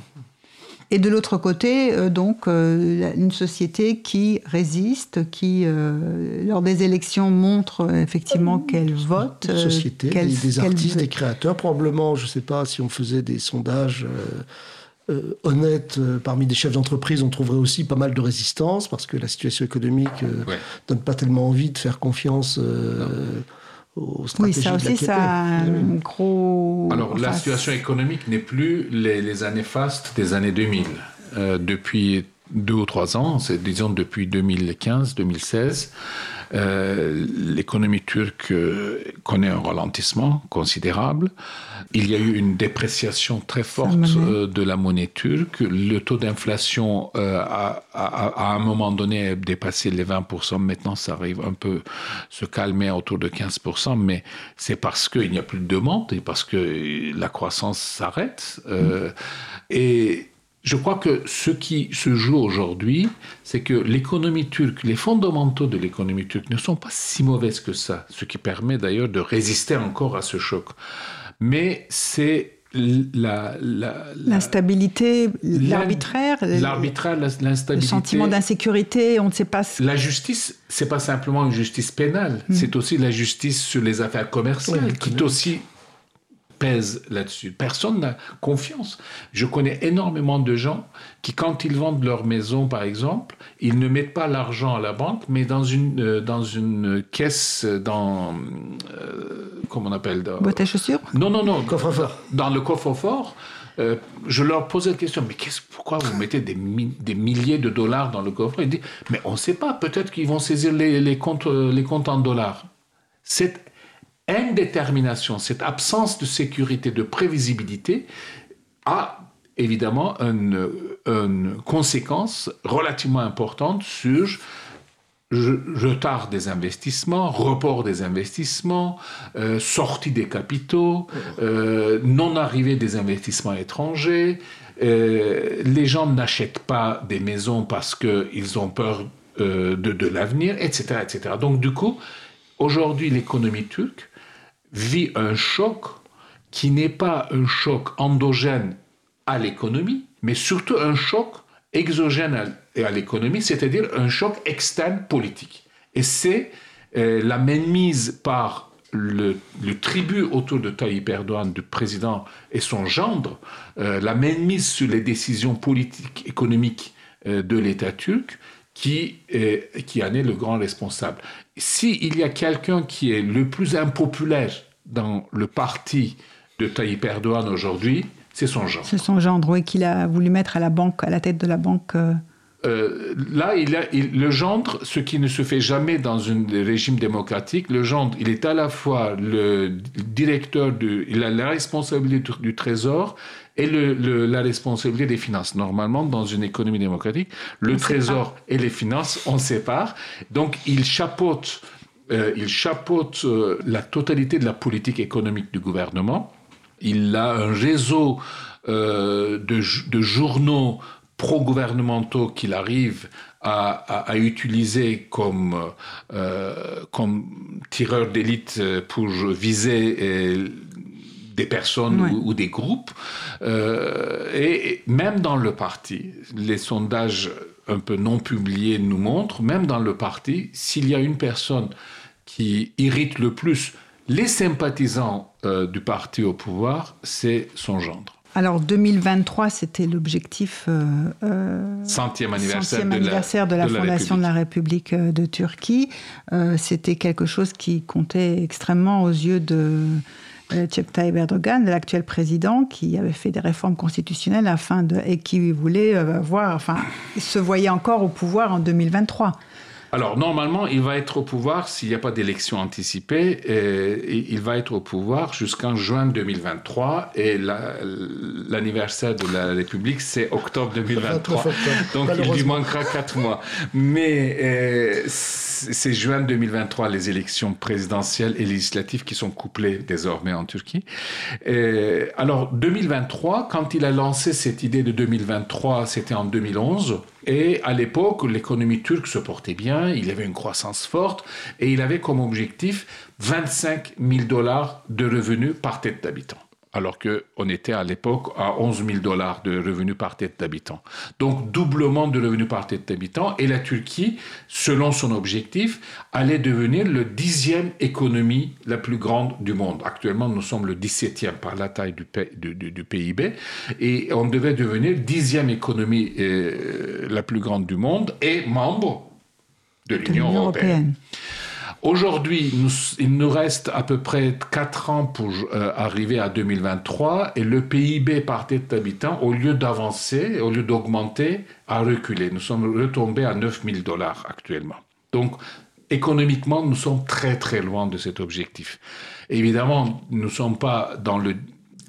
Et de l'autre côté, euh, donc, euh, une société qui résiste, qui, euh, lors des élections, montre effectivement qu'elle vote. Une société, des, des artistes, des créateurs. Probablement, je ne sais pas si on faisait des sondages. honnêtes parmi des chefs d'entreprise, on trouverait aussi pas mal de résistance parce que la situation économique ne donne pas tellement envie de faire confiance oui, ça aussi, ça a un gros. Alors, la situation économique n'est plus les, années fastes des années 2000. Euh, depuis deux ou trois ans, c'est disons depuis 2015-2016, euh, l'économie turque euh, connaît un ralentissement considérable. Il y a eu une dépréciation très forte euh, de la monnaie turque. Le taux d'inflation a, à un moment donné dépassé les 20%. Maintenant, ça arrive un peu se calmer autour de 15%, mais c'est parce qu'il n'y a plus de demande et parce que la croissance s'arrête. Et je crois que ce qui se joue aujourd'hui, c'est que l'économie turque, les fondamentaux de l'économie turque ne sont pas si mauvaises que ça, ce qui permet d'ailleurs de résister encore à ce choc. Mais c'est la, l'instabilité, l'arbitraire, l'arbitraire, l'instabilité, le sentiment d'insécurité, on ne sait pas. La justice, c'est pas simplement une justice pénale, hmm. c'est aussi la justice sur les affaires commerciales, qui est aussi pèse là-dessus. Personne n'a confiance. Je connais énormément de gens qui, quand ils vendent leur maison, par exemple, ils ne mettent pas l'argent à la banque, mais dans une, euh, dans une caisse, dans... Euh, comment on appelle dans, Boîte à chaussures? Non, non, non. Coffre-fort. Dans le coffre-fort. Euh, je leur posais la question, mais pourquoi vous mettez des, des, milliers de dollars dans le coffre? Ils disent, mais on ne sait pas, peut-être qu'ils vont saisir les, les, comptes, les comptes en dollars. C'est indétermination, cette absence de sécurité, de prévisibilité, a évidemment une, conséquence relativement importante sur retard des investissements, report des investissements, euh, sortie des capitaux, euh, non-arrivée des investissements étrangers. Euh, les gens n'achètent pas des maisons parce qu'ils ont peur de, de l'avenir, etc., etc. Donc du coup, aujourd'hui, l'économie turque vit un choc qui n'est pas un choc endogène à l'économie, mais surtout un choc exogène à, l'économie, c'est-à-dire un choc externe politique. Et c'est euh, la mainmise par le, tribut autour de Tayyip Erdogan, du président et son gendre, euh, la mainmise sur les décisions politiques, économiques euh, de l'État turc, qui, qui en est le grand responsable. S'il y a quelqu'un qui est le plus impopulaire dans le parti de Tayyip Erdogan aujourd'hui, c'est son gendre. C'est son gendre, oui, qu'il a voulu mettre à la banque, à la tête de la banque. Euh. Euh, là, il a, le gendre, ce qui ne se fait jamais dans un régime démocratique, le gendre, il est à la fois le directeur, de, il a la responsabilité du, trésor et le, la responsabilité des finances. Normalement, dans une économie démocratique, le trésor et les finances, on sépare. Donc, il chapeaute euh, il chapeaute euh, la totalité de la politique économique du gouvernement. Il a un réseau euh, de, journaux pro-gouvernementaux qu'il arrive à, utiliser comme, comme tireur d'élite pour viser des personnes ou, des groupes. et même dans le parti, les sondages un peu non publiés nous montrent, même dans le parti, s'il y a une personne qui irrite le plus les sympathisants euh, du parti au pouvoir, c'est son gendre. Alors 2023, c'était l'objectif euh, euh centième anniversaire, anniversaire de la, fondation de la République euh, de Turquie. c'était quelque chose qui comptait extrêmement aux yeux de Recep Tayyip Erdogan, l'actuel président, qui avait fait des réformes constitutionnelles afin de et qui voulait voir, enfin, se voyait encore au pouvoir en 2023. Alors, normalement, il va être au pouvoir s'il n'y a pas d'élection anticipée. Et, il va être au pouvoir jusqu'en juin 2023. Et l'anniversaire de la République, c'est octobre 2023. Donc, il lui manquera quatre mois. Mais euh, c'est juin 2023, les élections présidentielles et législatives qui sont couplées désormais en Turquie. alors, 2023, quand il a lancé cette idée de 2023, c'était en 2011. Et à l'époque, l'économie turque se portait bien, il avait une croissance forte et il avait comme objectif 25 000 dollars de revenus par tête d'habitant. Alors qu'on était à l'époque à 11 000 dollars de revenus par tête d'habitant. Donc doublement de revenus par tête d'habitant, et la Turquie, selon son objectif, allait devenir le dixième économie la plus grande du monde. Actuellement, nous sommes le 17e par la taille du, du, PIB, et on devait devenir dixième économie euh, la plus grande du monde et membre de l'Union européenne. Aujourd'hui, il nous reste à peu près 4 ans pour euh, arriver à 2023 et le PIB par tête d'habitant, au lieu d'avancer, au lieu d'augmenter, a reculé. Nous sommes retombés à 9 000 dollars actuellement. Donc, économiquement, nous sommes très très loin de cet objectif. évidemment, nous ne sommes pas dans le,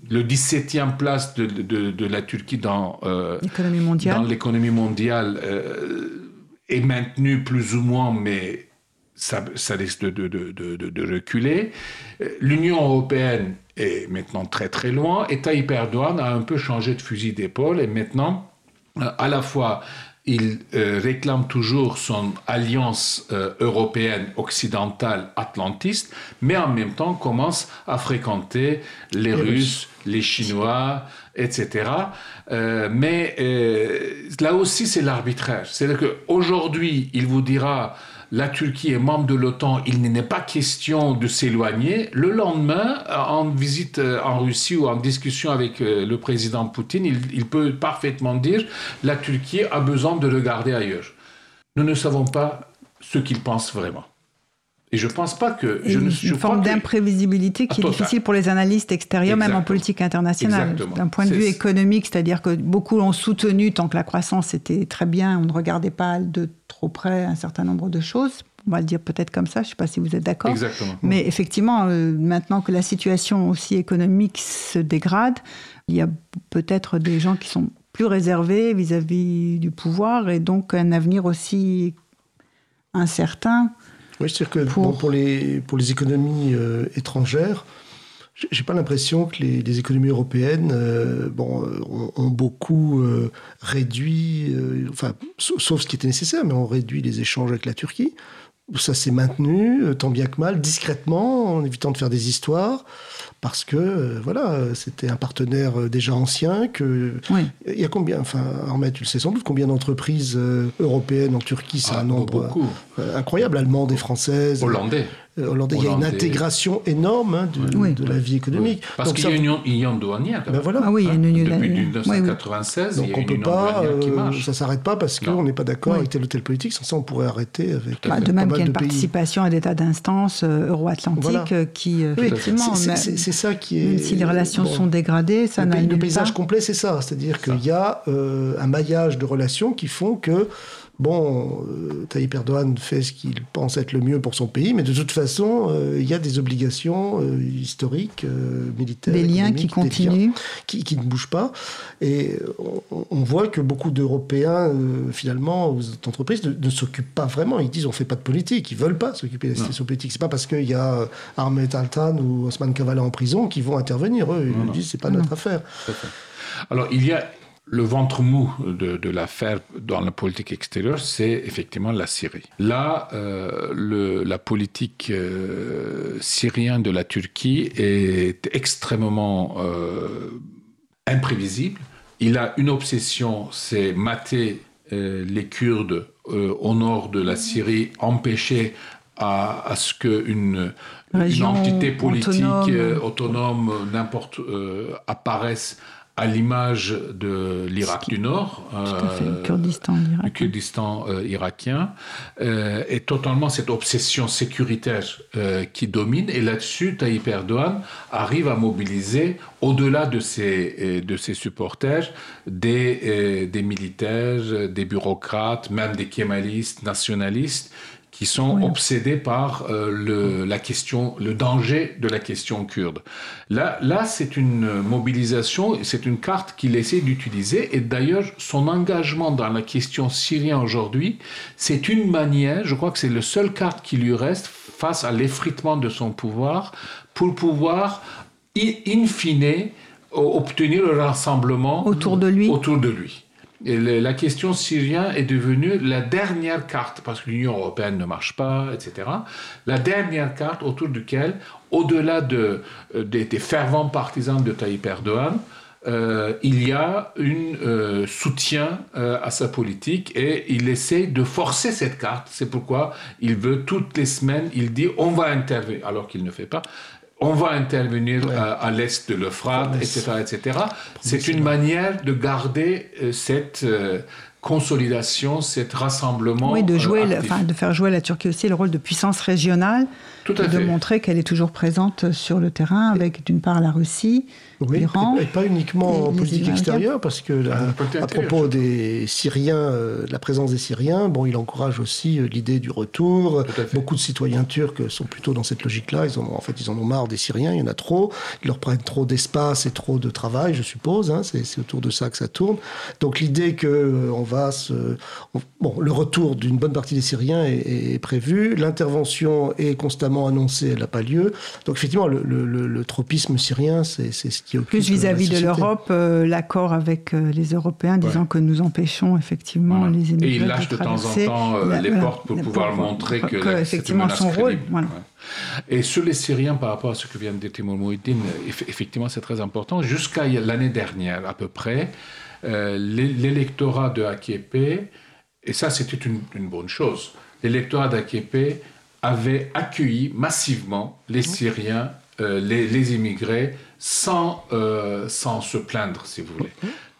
le 17e place de, la Turquie dans euh, l'économie mondiale. Dans mondiale euh, est maintenu plus ou moins, mais ça, risque de, reculer. L'Union européenne est maintenant très très loin et Tayyip Erdogan a un peu changé de fusil d'épaule et maintenant, euh, à la fois, il euh, réclame toujours son alliance euh, européenne occidentale atlantiste, mais en même temps commence à fréquenter les, Russes, les Chinois, etc. mais là aussi, c'est l'arbitraire. C'est-à-dire qu'aujourd'hui, il vous dira la Turquie est membre de l'OTAN, il n'est pas question de s'éloigner. Le lendemain, en visite euh, en Russie ou en discussion avec euh, le président Poutine, il, peut parfaitement dire la Turquie a besoin de regarder ailleurs. Nous ne savons pas ce qu'il pense vraiment. Et je ne pense pas que... Je une forme d'imprévisibilité qui est difficile pour les analystes extérieurs, même en politique internationale. D'un point de vue économique, c'est-à-dire que beaucoup ont soutenu, tant que la croissance était très bien, on ne regardait pas de trop près un certain nombre de choses. On va le dire peut-être comme ça, je ne sais pas si vous êtes d'accord. Exactement. Mais effectivement, euh, maintenant que la situation aussi économique se dégrade, il y a peut-être des gens qui sont plus réservés vis-à-vis du pouvoir et donc un avenir aussi incertain oui, c'est-à-dire que pour... les, pour les économies euh, étrangères, j'ai pas l'impression que les, économies européennes euh, bon, euh, ont, beaucoup réduit, enfin, sauf ce qui était nécessaire, mais ont réduit les échanges avec la Turquie. Ça s'est maintenu, tant bien que mal, discrètement, en évitant de faire des histoires parce que euh, voilà, c'était un partenaire euh, déjà ancien. Que il y a combien, enfin, tu le sais sans doute, combien d'entreprises euh, européennes en Turquie, c'est ah, un nombre incroyable, allemandes et françaises, hollandais. Euh, Hollandais. Il y a une intégration énorme hein, de, la vie économique. Parce qu'il y a une union douanière. Ben voilà. Ah oui, il y a une union Depuis 1996, Donc on peut pas, euh, ça s'arrête pas parce qu'on n'est pas d'accord avec telle ou telle politique. Sans ça, on pourrait arrêter avec. Bah, de même qu'il y a une participation à des tas d'instances euh, euro-atlantiques qui, effectivement, c'est ça qui est. Même si les relations sont dégradées, ça n'a Le paysage complet, c'est ça. C'est-à-dire qu'il y a un maillage de relations qui font que bon, euh, Tayyip Erdogan fait ce qu'il pense être le mieux pour son pays, mais de toute façon, euh, il y a des obligations euh, historiques, militaires. Des liens qui continuent. Qui, ne bougent pas. Et on, voit que beaucoup d'Européens, finalement, aux entreprises, ne, s'occupent pas vraiment. Ils disent on ne fait pas de politique. Ils ne veulent pas s'occuper de la situation politique. Ce n'est pas parce qu'il y a Ahmed Altan ou Osman Kavala en prison qu'ils vont intervenir. Eux, ils disent c'est pas notre affaire. Alors, il y a le ventre mou de, l'affaire dans la politique extérieure, c'est effectivement la Syrie. Là, euh, la politique euh, syrienne de la Turquie est extrêmement euh, imprévisible. Il a une obsession, c'est mater les Kurdes au nord de la Syrie, empêcher à, ce qu'une une entité politique autonome, n'importe apparaisse à l'image de l'Irak du Nord, euh, Kurdistan, euh, irakien, euh, et totalement cette obsession sécuritaire qui domine. Et là-dessus, Tayyip Erdogan arrive à mobiliser, au-delà de ses, de ses supporters, des, des militaires, des bureaucrates, même des kémalistes, nationalistes, qui sont obsédés par euh, le, la question, le danger de la question kurde. Là, là c'est une mobilisation, c'est une carte qu'il essaie d'utiliser. Et d'ailleurs, son engagement dans la question syrienne aujourd'hui, c'est une manière, je crois que c'est le seul carte qui lui reste face à l'effritement de son pouvoir, pour pouvoir, in fine, obtenir le rassemblement autour de lui. Autour de lui. La question syrienne est devenue la dernière carte, parce que l'Union européenne ne marche pas, etc. La dernière carte autour duquel, au-delà de, euh, des, fervents partisans de Tayyip Erdogan, euh, il y a un euh, soutien à sa politique et il essaie de forcer cette carte. C'est pourquoi il veut toutes les semaines, il dit on va intervenir, alors qu'il ne fait pas on va intervenir à, l'est de l'Euphrate, etc., etc. C'est une manière de garder euh, cette euh, consolidation, cet rassemblement. Oui, de, jouer, enfin, de faire jouer la Turquie aussi le rôle de puissance régionale Tout à et de montrer qu'elle est toujours présente sur le terrain avec d'une part la Russie, oui, et pas uniquement en politique extérieure, parce que à propos des Syriens, euh, la présence des Syriens, bon, il encourage aussi euh, l'idée du retour. Beaucoup de citoyens turcs sont plutôt dans cette logique-là. Ils en, en fait, ils en ont marre des Syriens. Il y en a trop. Ils leur prennent trop d'espace et trop de travail, je suppose. Hein. C'est autour de ça que ça tourne. Donc l'idée que euh, on va se, bon, le retour d'une bonne partie des Syriens est, prévu. L'intervention est constamment annoncée, elle n'a pas lieu. Donc effectivement, le, le, le tropisme syrien, c'est ce qui plus vis-à-vis de l'Europe, euh, l'accord avec euh, les Européens disant que nous empêchons effectivement les immigrés. Et il lâche de, temps en temps euh, les portes pour pouvoir montrer que, que effectivement son rôle. Et sur les Syriens, par rapport à ce que vient de dire Timur Mouhidine, effectivement c'est très important. Jusqu'à l'année dernière à peu près, l'électorat de AKP, et ça c'était une, une bonne chose, l'électorat d'AKP avait accueilli massivement les Syriens, les, les immigrés sans, euh, sans se plaindre, si vous voulez.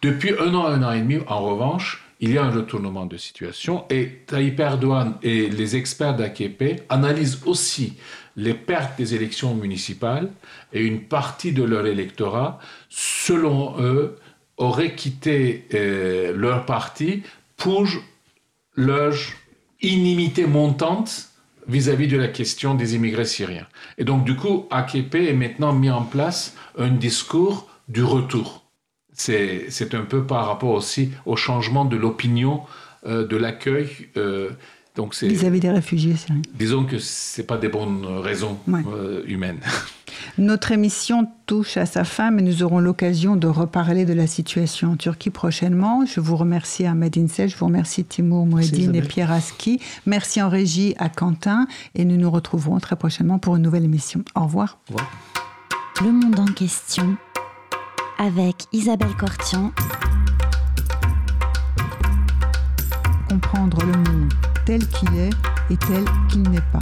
Depuis un an, un an et demi, en revanche, il y a un retournement de situation et Tayyip Erdogan et les experts d'AKP analysent aussi les pertes des élections municipales et une partie de leur électorat, selon eux, aurait quitté euh, leur parti pour leur inimité montante vis-à-vis de la question des immigrés syriens. Et donc, du coup, AKP est maintenant mis en place un discours du retour. C'est un peu par rapport aussi au changement de l'opinion, euh, de l'accueil. Euh, donc vis-à-vis des réfugiés syriens. Disons que ce pas des bonnes raisons euh, humaines. Notre émission touche à sa fin, mais nous aurons l'occasion de reparler de la situation en Turquie prochainement. Je vous remercie Ahmed Insel, je vous remercie Timur Mouedine et Pierre Aski. Merci en régie à Quentin et nous nous retrouverons très prochainement pour une nouvelle émission. Au revoir. Au revoir. Le monde en question avec Isabelle Cortian. Comprendre le monde tel qu'il est et tel qu'il n'est pas.